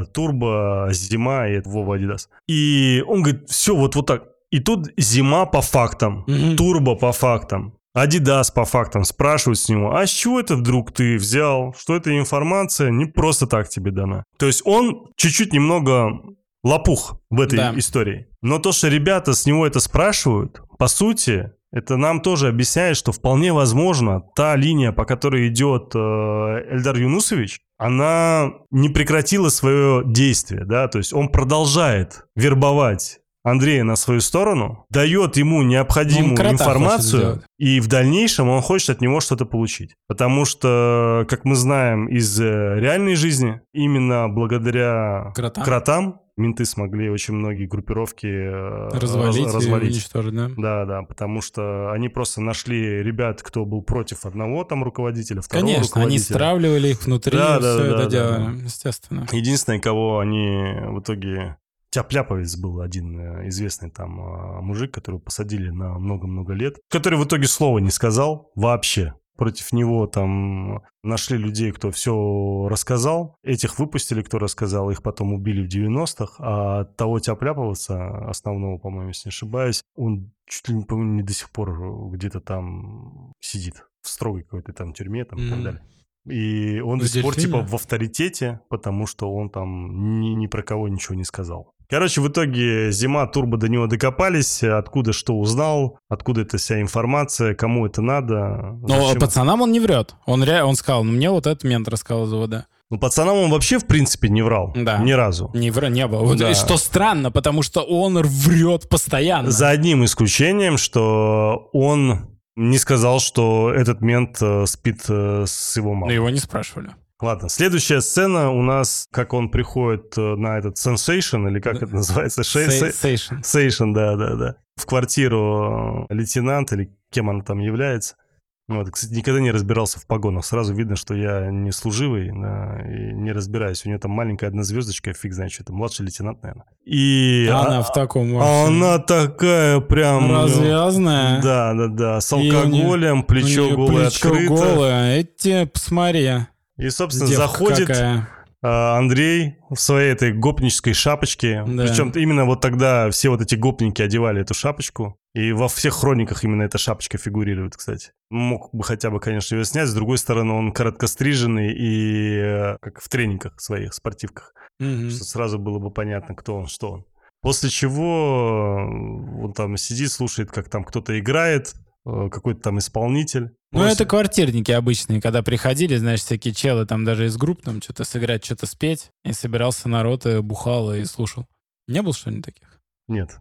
э, Турбо, Зима и Вова Адидас. И он говорит, все, вот, вот так. И тут Зима по фактам, Мгм. Турбо по фактам. Адидас по фактам спрашивают с него, а с чего это вдруг ты взял? Что эта информация не просто так тебе дана? То есть он чуть-чуть немного лопух в этой Да. истории. Но то, что ребята с него это спрашивают, по сути, это нам тоже объясняет, что вполне возможно та линия, по которой идет э, Эльдар Юнусович, она не прекратила свое действие, да, то есть он продолжает вербовать Андрея на свою сторону, дает ему необходимую Ну, информацию, и в дальнейшем он хочет от него что-то получить. Потому что, как мы знаем из э, реальной жизни, именно благодаря Кротам. кротам менты смогли очень многие группировки э, Развалить, раз- развалить. уничтожить, да? Да, да, потому что они просто нашли ребят, кто был против одного там руководителя, второго Конечно, они руководителя. стравливали их внутри, Да, все да, это да, да, делали, естественно. Единственное, кого они в итоге... Тяпляповец был один э, известный там э, мужик, которого посадили на много-много лет, который в итоге слова не сказал вообще. Против него там нашли людей, кто все рассказал. Этих выпустили, кто рассказал. Их потом убили в 90-х. А того Тяпляповца, основного, по-моему, если не ошибаюсь, он чуть ли не, по-моему, не до сих пор где-то там сидит в строгой какой-то там тюрьме там, и так далее. И он В до сих пор типа в авторитете, потому что он там ни, ни про кого ничего не сказал. Короче, в итоге Зима, Турбо до него докопались, откуда что узнал, откуда эта вся информация, кому это надо. Но зачем. пацанам он не врет. Он, ре... он сказал, ну мне вот этот мент рассказал из ОВД. Ну, пацанам он вообще, в принципе, не врал. Да. Ни разу. Не, вра... не было. Да. Что странно, потому что он врет постоянно. За одним исключением, что он не сказал, что этот мент э, спит э, с его Но мамой. его не спрашивали. Ладно, следующая сцена у нас, как он приходит э, на этот sensation, или как это называется? Сейшн. Сейшн, да, да, да. В квартиру э, лейтенант или кем он там является. Вот, кстати, никогда не разбирался в погонах. Сразу видно, что я не служивый да, и не разбираюсь. У нее там маленькая одна звездочка, фиг знает, что это младший лейтенант, наверное. И Она а- в таком... а она такая прям... ну, Развязная. Да, да, да. С И алкоголем, У плечо неё голое плечо открыто. голое. Эти, посмотри. И, собственно, девка заходит какая. а, Андрей в своей этой гопнической шапочке. Да. Причем именно вот тогда все вот эти гопники одевали эту шапочку. И во всех хрониках именно эта шапочка фигурирует, кстати. Мог бы хотя бы, конечно, ее снять. С другой стороны, он короткостриженный и э, как в тренингах своих, спортивках. Мгм. Что сразу было бы понятно, кто он, что он. После чего э, он там сидит, слушает, как там кто-то играет, э, какой-то там исполнитель. Ну, это квартирники обычные, когда приходили, знаешь, всякие челы там даже из групп, там что-то сыграть, что-то спеть, и собирался народ, и бухал, и слушал. Не был, что ли, таких? Нет.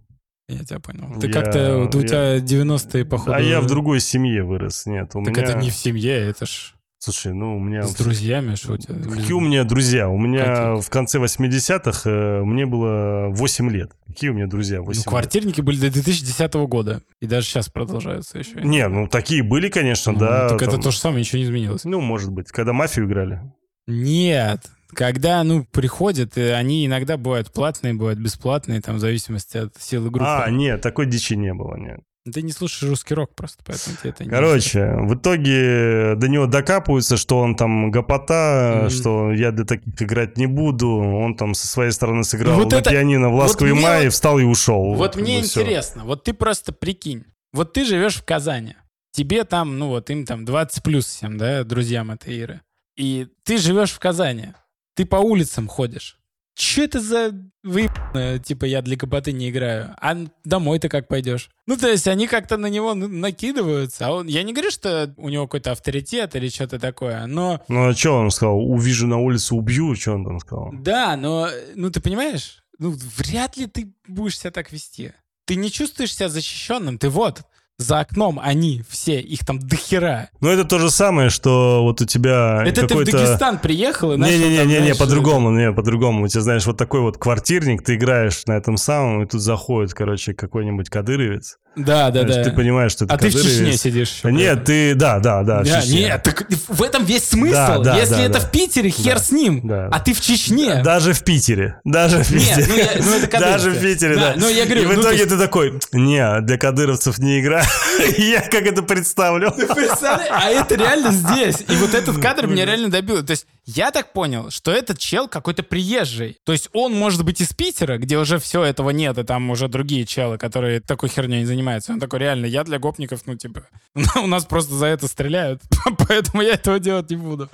Я тебя понял. Ты Я- как-то, у я- тебя 90-е, походу... А я в другой семье вырос. Нет, у Так меня... это не в семье, это ж Слушай, ну у меня... с друзьями, что у тебя... Какие у меня друзья? У меня Какие? в конце 80-х э, мне было 8 лет. Какие у меня друзья? 8 Ну, лет? квартирники были до 2010 года, и даже сейчас продолжаются еще. Не, ну такие были, конечно, Ну, да. Так это там- то же самое, ничего не изменилось. Ну, может быть. Когда мафию играли. Нет. Когда, ну, приходят, и они иногда бывают платные, бывают бесплатные, там, в зависимости от силы группы. А, нет, такой дичи не было, нет. Ты не слушаешь русский рок просто, поэтому тебе это не... Короче, в итоге до него докапываются, что он там гопота, что я для таких играть не буду. Он там со своей стороны сыграл Вот на это- пианино в вот «Ласковый мне май», вот- встал и ушел. Вот мне интересно, вот ты просто прикинь, вот ты живешь в Казани, тебе там, ну вот им там 20 плюс всем, да, друзьям этой Иры, и ты живешь в Казани, ты по улицам ходишь. Че это за выебанное, типа, я для гопоты не играю? А домой ты как пойдешь? Ну, то есть они как-то на него накидываются. А он, я не говорю, что у него какой-то авторитет или что-то такое, но Ну, а что он сказал? Увижу на улице, убью? Что он там сказал? Да, но, ну ты понимаешь, ну вряд ли ты будешь себя так вести. Ты не чувствуешь себя защищенным, ты вот, за окном они все, их там дохера. Ну, это то же самое, что вот у тебя Это ты в. Дагестан приехал и начал Не-не-не, по-другому, не, по-другому. У тебя, знаешь, вот такой вот квартирник, ты играешь на этом самом, и тут заходит, короче, какой-нибудь кадыровец. Да, да, да. Ты понимаешь, что это а ты в. Чечне сидишь еще. Нет, ты, да, да, да. Да, нет, так в этом весь смысл. Да, да, Если да, это да. в Питере, хер Да, с ним. да. А ты в Чечне. Даже в Питере. Даже в Нет, Питере. ну я- ну это (laughs) Даже в кадыровцы. Питере, Да, да. ну я говорю, И в ну, то итоге есть- ты такой, не, для кадыровцев не игра. (laughs) Я как это представлю. Представляешь? А это реально здесь. И вот этот кадр меня реально добил. То есть я так понял, что этот чел какой-то приезжий. То есть он может быть из Питера, где уже все этого нет, и там уже другие челы, которые такой херней не занимаются. Он такой, реально, я для гопников, ну, типа, (laughs) у нас просто за это стреляют, (laughs) поэтому я этого делать не буду.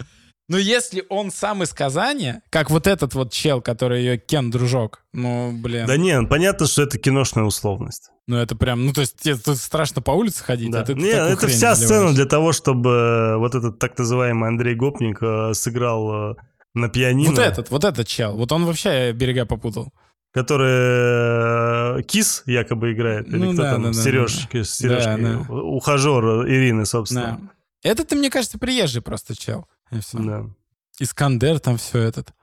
Но если он сам из Казани, как вот этот вот чел, который ее Кен дружок, ну, блин, Да не, понятно, что это киношная условность. ну это прям, ну то есть тебе тут страшно по улице ходить, Да. а ты тут Не, такую это вся заливаешь. сцена для того, чтобы э, вот этот так называемый Андрей Гопник э, сыграл э, на пианино. Вот этот, вот этот чел, вот он вообще берега попутал. Который э, Кис якобы играет. Или Ну кто да, там? да, да, Сереж, да. с Сережкой. Да, да. Ухажер Ирины, собственно. Да. Это-то, мне кажется, приезжий просто чел. И всё. Да. Искандер там все этот.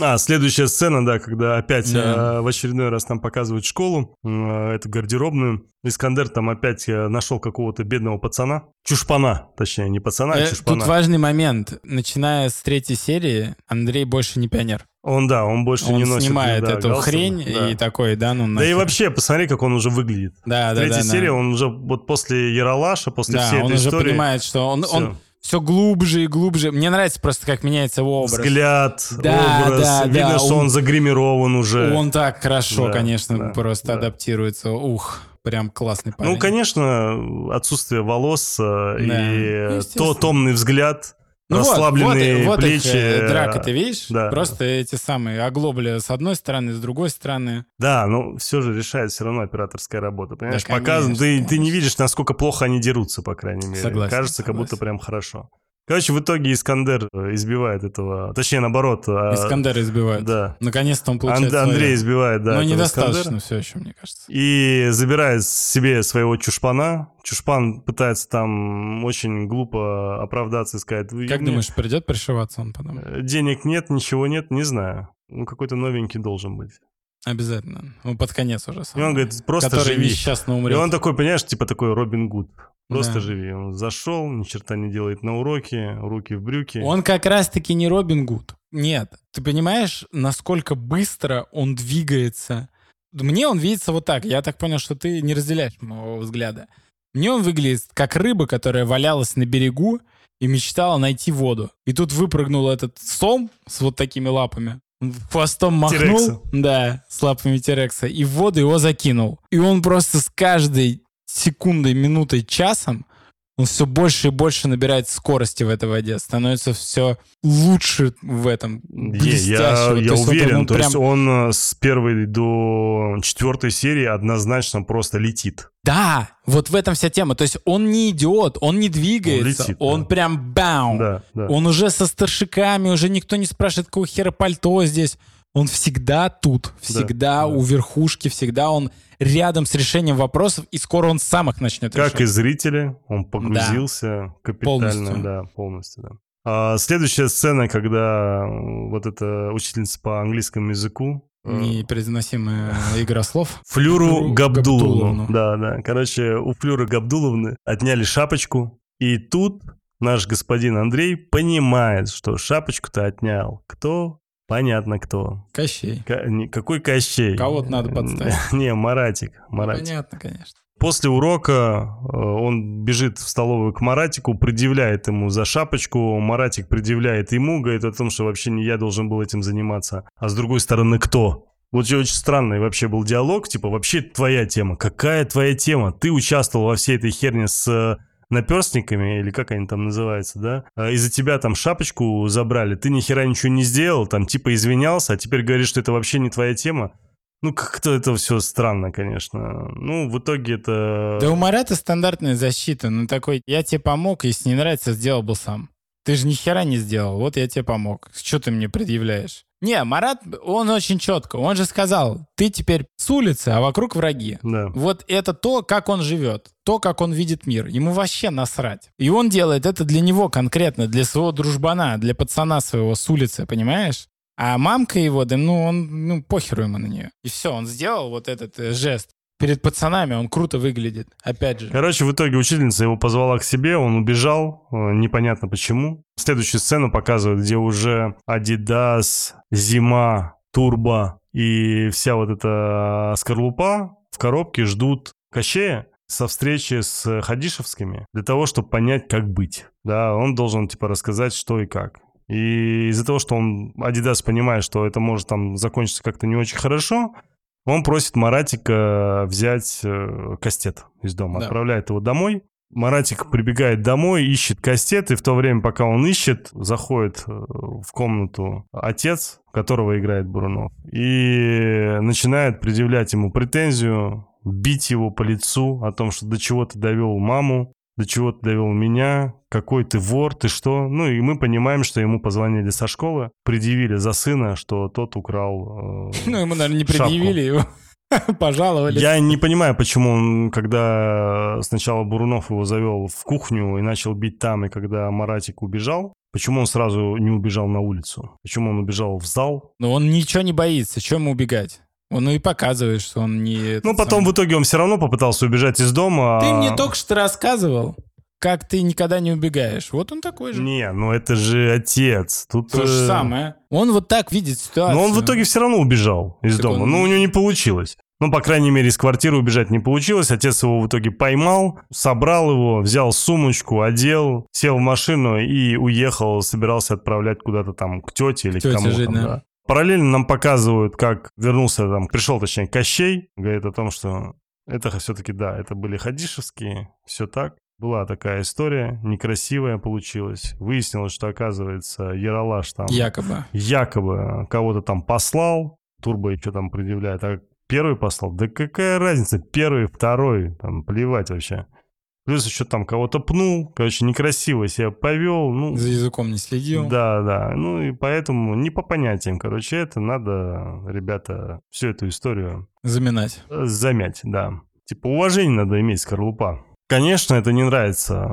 А, следующая сцена, да, когда опять Да. э, в очередной раз нам показывают школу, э, эту гардеробную. Искандер там опять э, нашел какого-то бедного пацана. Чушпана, точнее, не пацана, а Э, чушпана. Тут важный момент. Начиная с третьей серии, Андрей больше не пионер. Он, да, он больше Он не носит снимает да, эту галстук, хрень да. и такой, да, ну Да и нахер. вообще, посмотри, как он уже выглядит. Да, да, Третья да, да. серия, он уже вот после Яралаша, после Да, всей он этой уже истории... понимает, что он, всё. он все глубже и глубже. Мне нравится просто, как меняется его образ. Взгляд, Да, образ. да, Видно, да, что он- он загримирован уже. Он так хорошо, Да, конечно, да, просто да. адаптируется. Ух, прям классный парень. Ну, конечно, отсутствие волос э, Да. и Ну, то томный взгляд, Ну вот, расслабленные вот, вот их, плечи. э, драка, ты видишь? да. Просто эти самые оглобли с одной стороны, с другой стороны. Да, но все же решает все равно операторская работа. Понимаешь, Да, показано, ты, конечно, ты не конечно. видишь, насколько плохо они дерутся, по крайней мере. Согласен, Кажется, как будто согласен. прям хорошо. Короче, в итоге Искандер э, избивает этого, точнее, наоборот. а, Искандер избивает. Да. Наконец-то он получает Анд- Андрей избивает, да. Но этого недостаточно Искандера. все еще, мне кажется. И забирает себе своего чушпана. Чушпан пытается там очень глупо оправдаться и сказать... «Вы Как мне- думаешь, придет пришиваться он потом? э, Денег нет, ничего нет, не знаю. Ну, какой-то новенький должен быть. Обязательно. Ну, под конец уже. сам. И он говорит, просто Который живи. несчастно И умрет. он такой, понимаешь, типа такой Робин Гуд. Просто Да. живи. Он зашел, ни черта не делает на уроке, руки в брюки. Он как раз-таки не Робин Гуд. Нет. Ты понимаешь, насколько быстро он двигается? Мне он видится вот так. Я так понял, что ты не разделяешь моего взгляда. Мне он выглядит как рыба, которая валялась на берегу и мечтала найти воду. И тут выпрыгнул этот сом с вот такими лапами. Хвостом махнул. Да, с лапами Терекса. И в воду его закинул. И он просто с каждой секундой, минутой, часом он все больше и больше набирает скорости в этой воде, становится все лучше в этом, блестящего. Я, я то уверен, вот он, то прям... есть он э, с первой до четвертой серии однозначно просто летит. Да, вот в этом вся тема. То есть он не идиот, он не двигается, он, летит, он да. прям бам. Да, да. Он уже со старшиками, уже никто не спрашивает, какого хера пальто здесь. Он всегда тут, всегда да, у да. верхушки, всегда он рядом с решением вопросов, и скоро он сам их начнет как решать. Как и зрители, он погрузился да. капитально. Полностью. Да, полностью, да. А следующая сцена, когда вот эта учительница по английскому языку э, Непроизносимая (laughs) игра слов. Флюру Габдуловну. Да, да. Короче, у Флюры Габдуловны отняли шапочку, и тут наш господин Андрей понимает, что шапочку-то отнял. Кто? Понятно, кто. Кощей. К- не, какой Кощей? Кого-то надо подставить. (laughs) Не, Маратик. Маратик. Понятно, конечно. После урока э, он бежит в столовую к Маратику, предъявляет ему за шапочку, Маратик предъявляет ему, говорит о том, что вообще не я должен был этим заниматься. А с другой стороны, кто? Вот очень странный вообще был диалог, типа, вообще твоя тема. Какая твоя тема? Ты участвовал во всей этой херне с наперстниками, или как они там называются, да, а из-за тебя там шапочку забрали, ты ни хера ничего не сделал, там типа извинялся, а теперь говоришь, что это вообще не твоя тема. Ну, как-то это все странно, конечно. Ну, в итоге это... Да у Марата стандартная защита. Ну, такой, я тебе помог, если не нравится, сделал бы сам. Ты же ни хера не сделал, вот я тебе помог. Что ты мне предъявляешь? Не, Марат, он очень четко. Он же сказал, ты теперь с улицы, а вокруг враги. Да. Вот это то, как он живет, то, как он видит мир. Ему вообще насрать. И он делает это для него конкретно, для своего дружбана, для пацана своего с улицы, понимаешь? А мамка его, да ну он, ну похеру ему на нее. И все, он сделал вот этот э, жест перед пацанами он круто выглядит, опять же. Короче, в итоге учительница его позвала к себе, он убежал, э, непонятно почему. Следующую сцену показывают, где уже Adidas, Зима, Турбо и вся вот эта скорлупа в коробке ждут Кощея со встречи с Хадишевскими для того, чтобы понять, как быть. Да, он должен, типа, рассказать, что и как. И из-за того, что он, Adidas понимает, что это может там закончиться как-то не очень хорошо, он просит Маратика взять э, кастет из дома, да. отправляет его домой. Маратик прибегает домой, ищет кастет, и в то время, пока он ищет, заходит э, в комнату отец, которого играет Бурунов, и начинает предъявлять ему претензию, бить его по лицу о том, что до чего ты довел маму, до чего ты довел меня, какой ты вор, ты что. Ну и мы понимаем, что ему позвонили со школы, предъявили за сына, что тот украл э, Ну ему, наверное, не предъявили его. (laughs) Пожаловали. Я не понимаю, почему он, когда сначала Бурунов его завел в кухню и начал бить там, и когда Маратик убежал, почему он сразу не убежал на улицу? Почему он убежал в зал? Ну он ничего не боится, чем ему убегать? Он и показывает, что он не... Ну, потом сам... в итоге он все равно попытался убежать из дома. Ты а... мне только что рассказывал, как ты никогда не убегаешь. Вот он такой же. Не, ну это же отец. Тут то же э, самое. Он вот так видит ситуацию. Но он в итоге все равно убежал из так дома. Он... Ну, у него не получилось. Ну, по крайней мере, из квартиры убежать не получилось. Отец его в итоге поймал, собрал его, взял сумочку, одел, сел в машину и уехал, собирался отправлять куда-то там к тете или к, к кому-то. Да. Параллельно нам показывают, как вернулся там, пришел, точнее, Кощей, говорит о том, что это все-таки, да, это были Хадишевские, все так. Была такая история, некрасивая получилась. Выяснилось, что, оказывается, Яралаш там... Якобы. Якобы кого-то там послал, Турбо еще там предъявляет. А первый послал? Да какая разница, первый, второй, там, плевать вообще. Плюс еще там кого-то пнул, короче, некрасиво себя повел. Ну, За языком не следил. Да, да. Ну и поэтому не по понятиям, короче, это надо, ребята, всю эту историю... Заминать. Э, замять, да. Типа уважение надо иметь, скорлупа. Конечно, это не нравится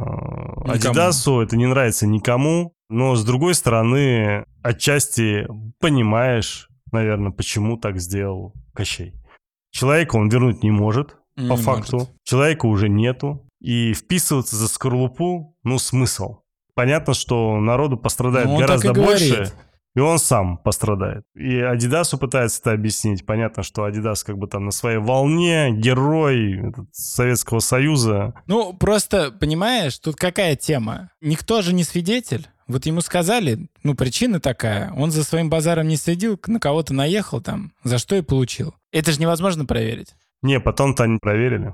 Адидасу, это не нравится никому, но с другой стороны, отчасти понимаешь, наверное, почему так сделал Кощей. Человека он вернуть не может, не по факту. Может. Человека уже нету. И вписываться за скорлупу, ну, смысл. Понятно, что народу пострадает ну, гораздо больше, говорит. и он сам пострадает. И Адидасу пытается это объяснить. Понятно, что Адидас как бы там на своей волне, герой Советского Союза. Ну, просто, понимаешь, тут какая тема? Никто же не свидетель. Вот ему сказали, ну, причина такая. Он за своим базаром не следил, на кого-то наехал там, за что и получил. Это же невозможно проверить. Не, потом-то они проверили.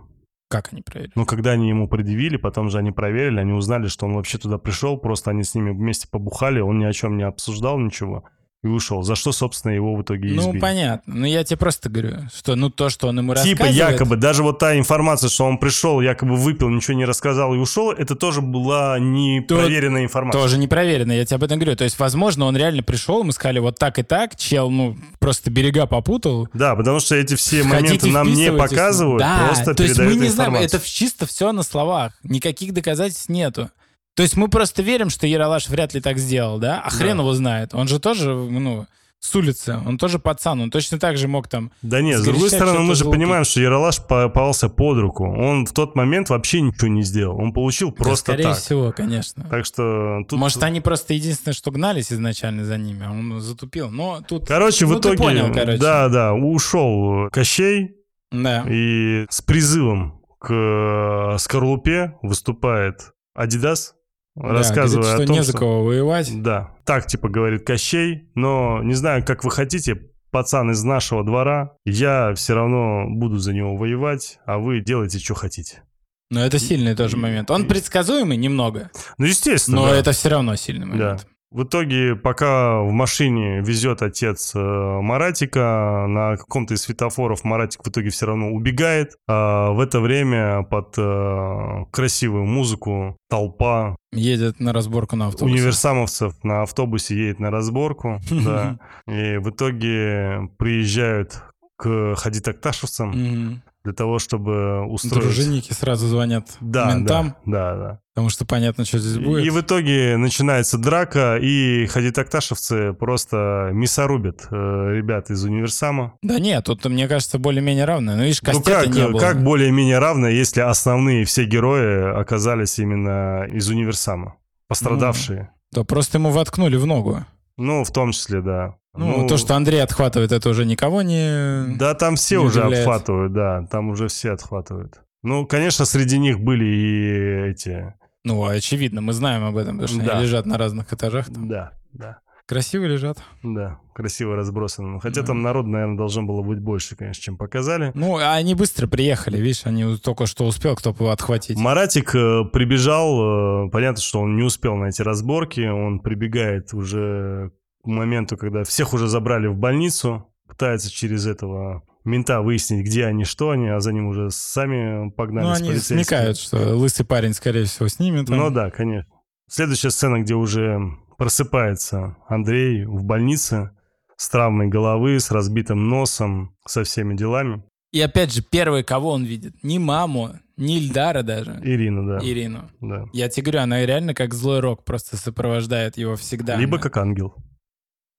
Как они проверили? Ну, когда они ему предъявили, потом же они проверили, они узнали, что он вообще туда пришел, просто они с ними вместе побухали, он ни о чем не обсуждал ничего и ушел. За что, собственно, его в итоге избили. Ну, понятно. Ну, я тебе просто говорю, что ну то, что он ему Типа рассказывает... якобы, даже вот та информация, что он пришел, якобы выпил, ничего не рассказал и ушел, это тоже была непроверенная информация. Тоже непроверенно, я тебе об этом говорю. То есть, возможно, он реально пришел, мы сказали вот так и так, чел, ну, просто берега попутал. Да, потому что эти все Хотите, моменты нам не показывают, да, просто то есть мы не знаем, информацию. это чисто все на словах. Никаких доказательств нету. То есть мы просто верим, что Яралаш вряд ли так сделал, да? А хрен Да. его знает. Он же тоже, ну, с улицы. Он тоже пацан. Он точно так же мог там... Да нет, с другой стороны, мы же понимаем, что Яралаш попался под руку. Он в тот момент вообще ничего не сделал. Он получил Да, просто скорее так. всего, конечно. Так что тут... Может, они просто единственное, что гнались изначально за ними, а он затупил. Но тут... Короче, Ну, в итоге... понял, короче. Да, да, ушел Кощей Да. и с призывом к э, скорлупе выступает Адидас, Да, рассказывая говорит, что о том, не за кого воевать. Да, так типа говорит Кощей, но не знаю, как вы хотите, пацан из нашего двора, я все равно буду за него воевать, а вы делайте, что хотите. Но это сильный тоже момент. Он предсказуемый немного, Ну, естественно. но да. это все равно сильный Да. В итоге, пока в машине везет отец э, Маратика, на каком-то из светофоров Маратик в итоге все равно убегает. А в это время под э, красивую музыку толпа Едет на разборку на автобусе. универсамовцев на автобусе едет на разборку. (laughs) Да. И в итоге приезжают к хадитакташевцам Мгм. Для того, чтобы устроить... Дружинники сразу звонят Да, ментам, да, да, да. потому что понятно, что здесь будет. И в итоге начинается драка, и хадитакташевцы просто мясорубят э, ребят из универсама. Да нет, тут, мне кажется, более-менее равно. Ну, видишь, Ну как, не было. как более-менее равно, если основные все герои оказались именно из универсама? Пострадавшие. Да просто ему воткнули в ногу. Ну, в том числе, да. Ну, то, что Андрей отхватывает, это уже никого не... Да, там все уже удивляет. отхватывают, да, там уже все отхватывают. Ну, конечно, среди них были и эти... Ну, очевидно, мы знаем об этом, потому что Да. они лежат на разных этажах. там. Да, да, Красиво лежат. да, красиво разбросаны. Хотя Да. там народ, наверное, должно было быть больше, конечно, чем показали. Ну, они быстро приехали, видишь, они только что успел кто отхватить. Маратик э, прибежал, э, понятно, что он не успел на эти разборки, он прибегает уже к моменту, когда всех уже забрали в больницу, пытается через этого мента выяснить, где они, что они, а за ним уже сами погнали ну, они смекают, что лысый парень, скорее всего, снимет. Ну да, конечно. Следующая сцена, где уже просыпается Андрей в больнице с травмой головы, с разбитым носом, со всеми делами. И опять же, первый, кого он видит? Ни маму, ни Ильдара даже. Ирина, да. Ирину. да. Я тебе говорю, она реально как злой рок просто сопровождает его всегда. Либо Она- как ангел.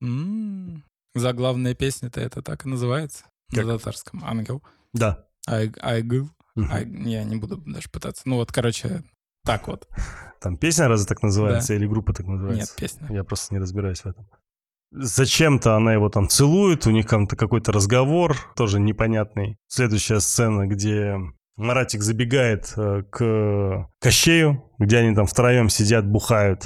М, Заглавная песня-то это так и называется. Как? На татарском. Ангел. Да. Ай- Айгыл. Мгм. Ай- Я не буду даже пытаться. Ну вот, короче, так вот. Там песня разве так называется или группа так называется? Нет, песня. Я просто не разбираюсь в этом. Зачем-то она его там целует, у них там-то какой-то разговор, тоже непонятный. Следующая сцена, где Маратик забегает э, к Кощею, где они там втроем сидят, бухают.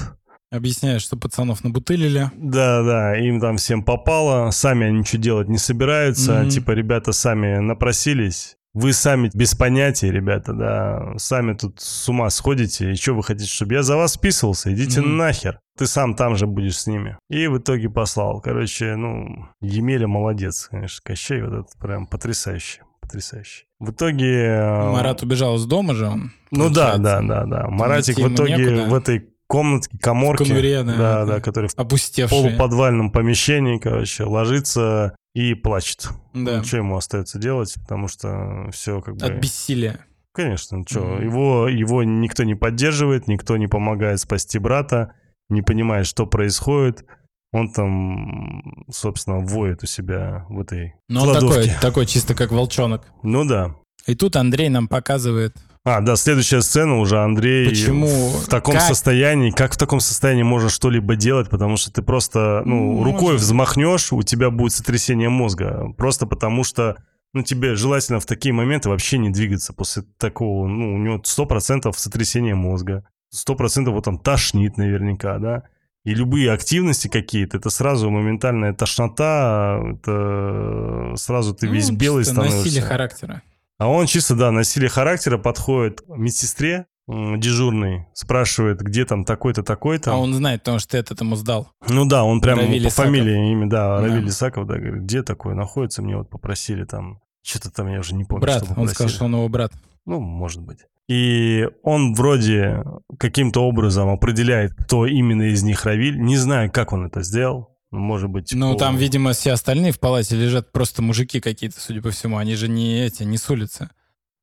Объясняю, что пацанов набутылили. Да-да, им там всем попало, сами они ничего делать не собираются, Мгм. типа ребята сами напросились. Вы сами без понятия, ребята, да, сами тут с ума сходите, и что вы хотите, чтобы я за вас списывался? Идите Мгм. нахер, ты сам там же будешь с ними. И в итоге послал. Короче, ну, Емеля молодец, конечно, Кощей вот этот прям потрясающий, потрясающий. В итоге... э, Марат убежал из дома же он. Ну да, получается. да, да, да. Маратик в итоге некуда. в этой комнатке, коморке, конуре, да, да, да. который в полуподвальном помещении, короче, ложится и плачет. Да. Ну, что ему остается делать, потому что все как бы... От бессилия. Конечно, что, Мгм. его, его никто не поддерживает, никто не помогает спасти брата, не понимает, что происходит. Он там, собственно, воет у себя в этой Но он такой, кладовке. такой чисто как волчонок. Ну да. И тут Андрей нам показывает, А, да, следующая сцена уже Андрей Почему? в таком Как? состоянии. Как в таком состоянии можно что-либо делать, потому что ты просто, ну, Ну, рукой можно. взмахнешь, у тебя будет сотрясение мозга. Просто потому что, ну, тебе желательно в такие моменты вообще не двигаться после такого, ну, у него 100% сотрясение мозга. 100% вот там тошнит наверняка, да. И любые активности какие-то, это сразу моментальная тошнота, это сразу ты весь ну, белый становишься. насилие характера. А он чисто, да, на силе характера подходит к медсестре, дежурный, спрашивает, где там такой-то, такой-то. А он знает, потому что ты этот ему сдал. Ну да, он прям Равиль по Исаков. фамилии имя, да, Да. Равиль Исаков, да, говорит, где такой находится, мне вот попросили там, что-то там, я уже не помню, брат, он сказал, что он его брат. Ну, может быть. И он вроде каким-то образом определяет, кто именно из них Равиль. Не знаю, как он это сделал. Ну, Может быть, Ну, по- там, видимо, все остальные в палате лежат просто мужики какие-то, судя по всему. Они же не эти, не с улицы.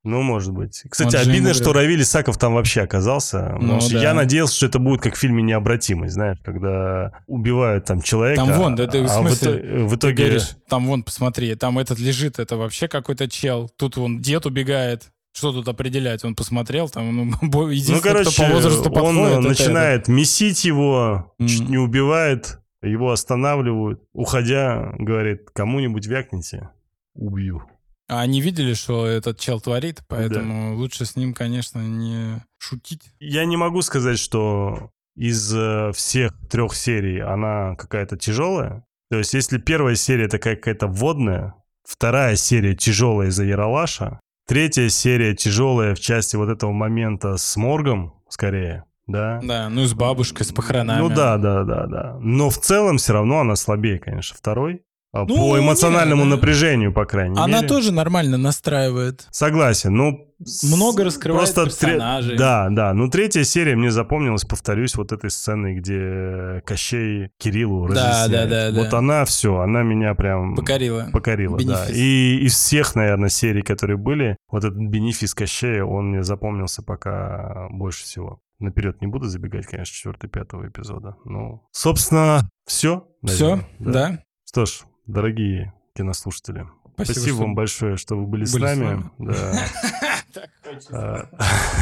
Ну, может быть. Кстати, Он обидно, что. Равиль Исаков там вообще оказался. Ну, да. Я надеялся, что это будет как в фильме «Необратимый», знаешь, когда убивают там человека. Там вон, да ты в а смысле? ито- в Ты итоге... говоришь, там вон, посмотри, там этот лежит, это вообще какой-то чел. Тут вон дед убегает. Что тут определять? Он посмотрел, там, ну, (laughs) бо- Ну, единственное, короче, кто по возрасту он подходит, это начинает месить его, Мгм. чуть не убивает, его останавливают. Уходя, говорит, кому-нибудь вякните, убью. А они видели, что этот чел творит, поэтому лучше с ним, конечно, не шутить. Я не могу сказать, что из э, всех трех серий она какая-то тяжелая. То есть, если первая серия такая какая-то вводная, вторая серия тяжелая из-за Яралаша, третья серия тяжелая в части вот этого момента с моргом, скорее, да? Да, ну и с бабушкой, с похоронами. Ну да, да, да, да. Но в целом все равно она слабее, конечно, второй. А Ну, По эмоциональному не, напряжению, по крайней Она мере. тоже нормально настраивает. Согласен, ну... Много раскрывает тре- персонажей. Да, да. Ну, третья серия мне запомнилась, повторюсь, вот этой сценой, где Кощей Кириллу Да, разъясняет. да, да, Вот да. она все, она меня прям... Покорила. Покорила, да. Бенефис. И из всех, наверное, серий, которые были, вот этот бенефис Кощея, он мне запомнился пока больше всего. Наперед не буду забегать, конечно, четвертый, пятого эпизода. Ну, собственно, все. Все, да. Что ж, дорогие кинослушатели, спасибо, что вам большое, что вы были, с были с нами. Да. Хочется. А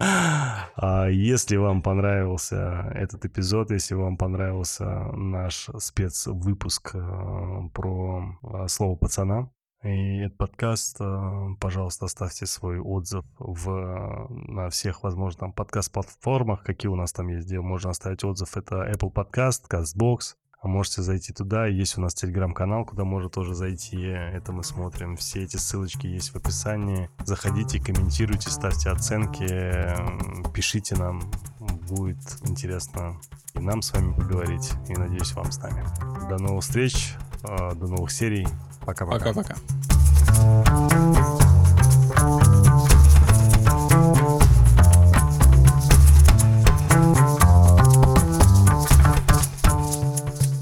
а Если вам понравился этот эпизод, если вам понравился наш спецвыпуск э, про э, слово пацана и этот подкаст, э, пожалуйста, оставьте свой отзыв в, на всех возможных подкаст-платформах, какие у нас там есть, где можно оставить отзыв. Это Apple Podcast, CastBox, можете зайти туда. Есть у нас телеграм-канал, куда можно тоже зайти. Это мы смотрим. Все эти ссылочки есть в описании. Заходите, комментируйте, ставьте оценки, пишите нам. Будет интересно и нам с вами поговорить. И надеюсь, вам с нами. До новых встреч, э, до новых серий. Пока-пока. Пока-пока.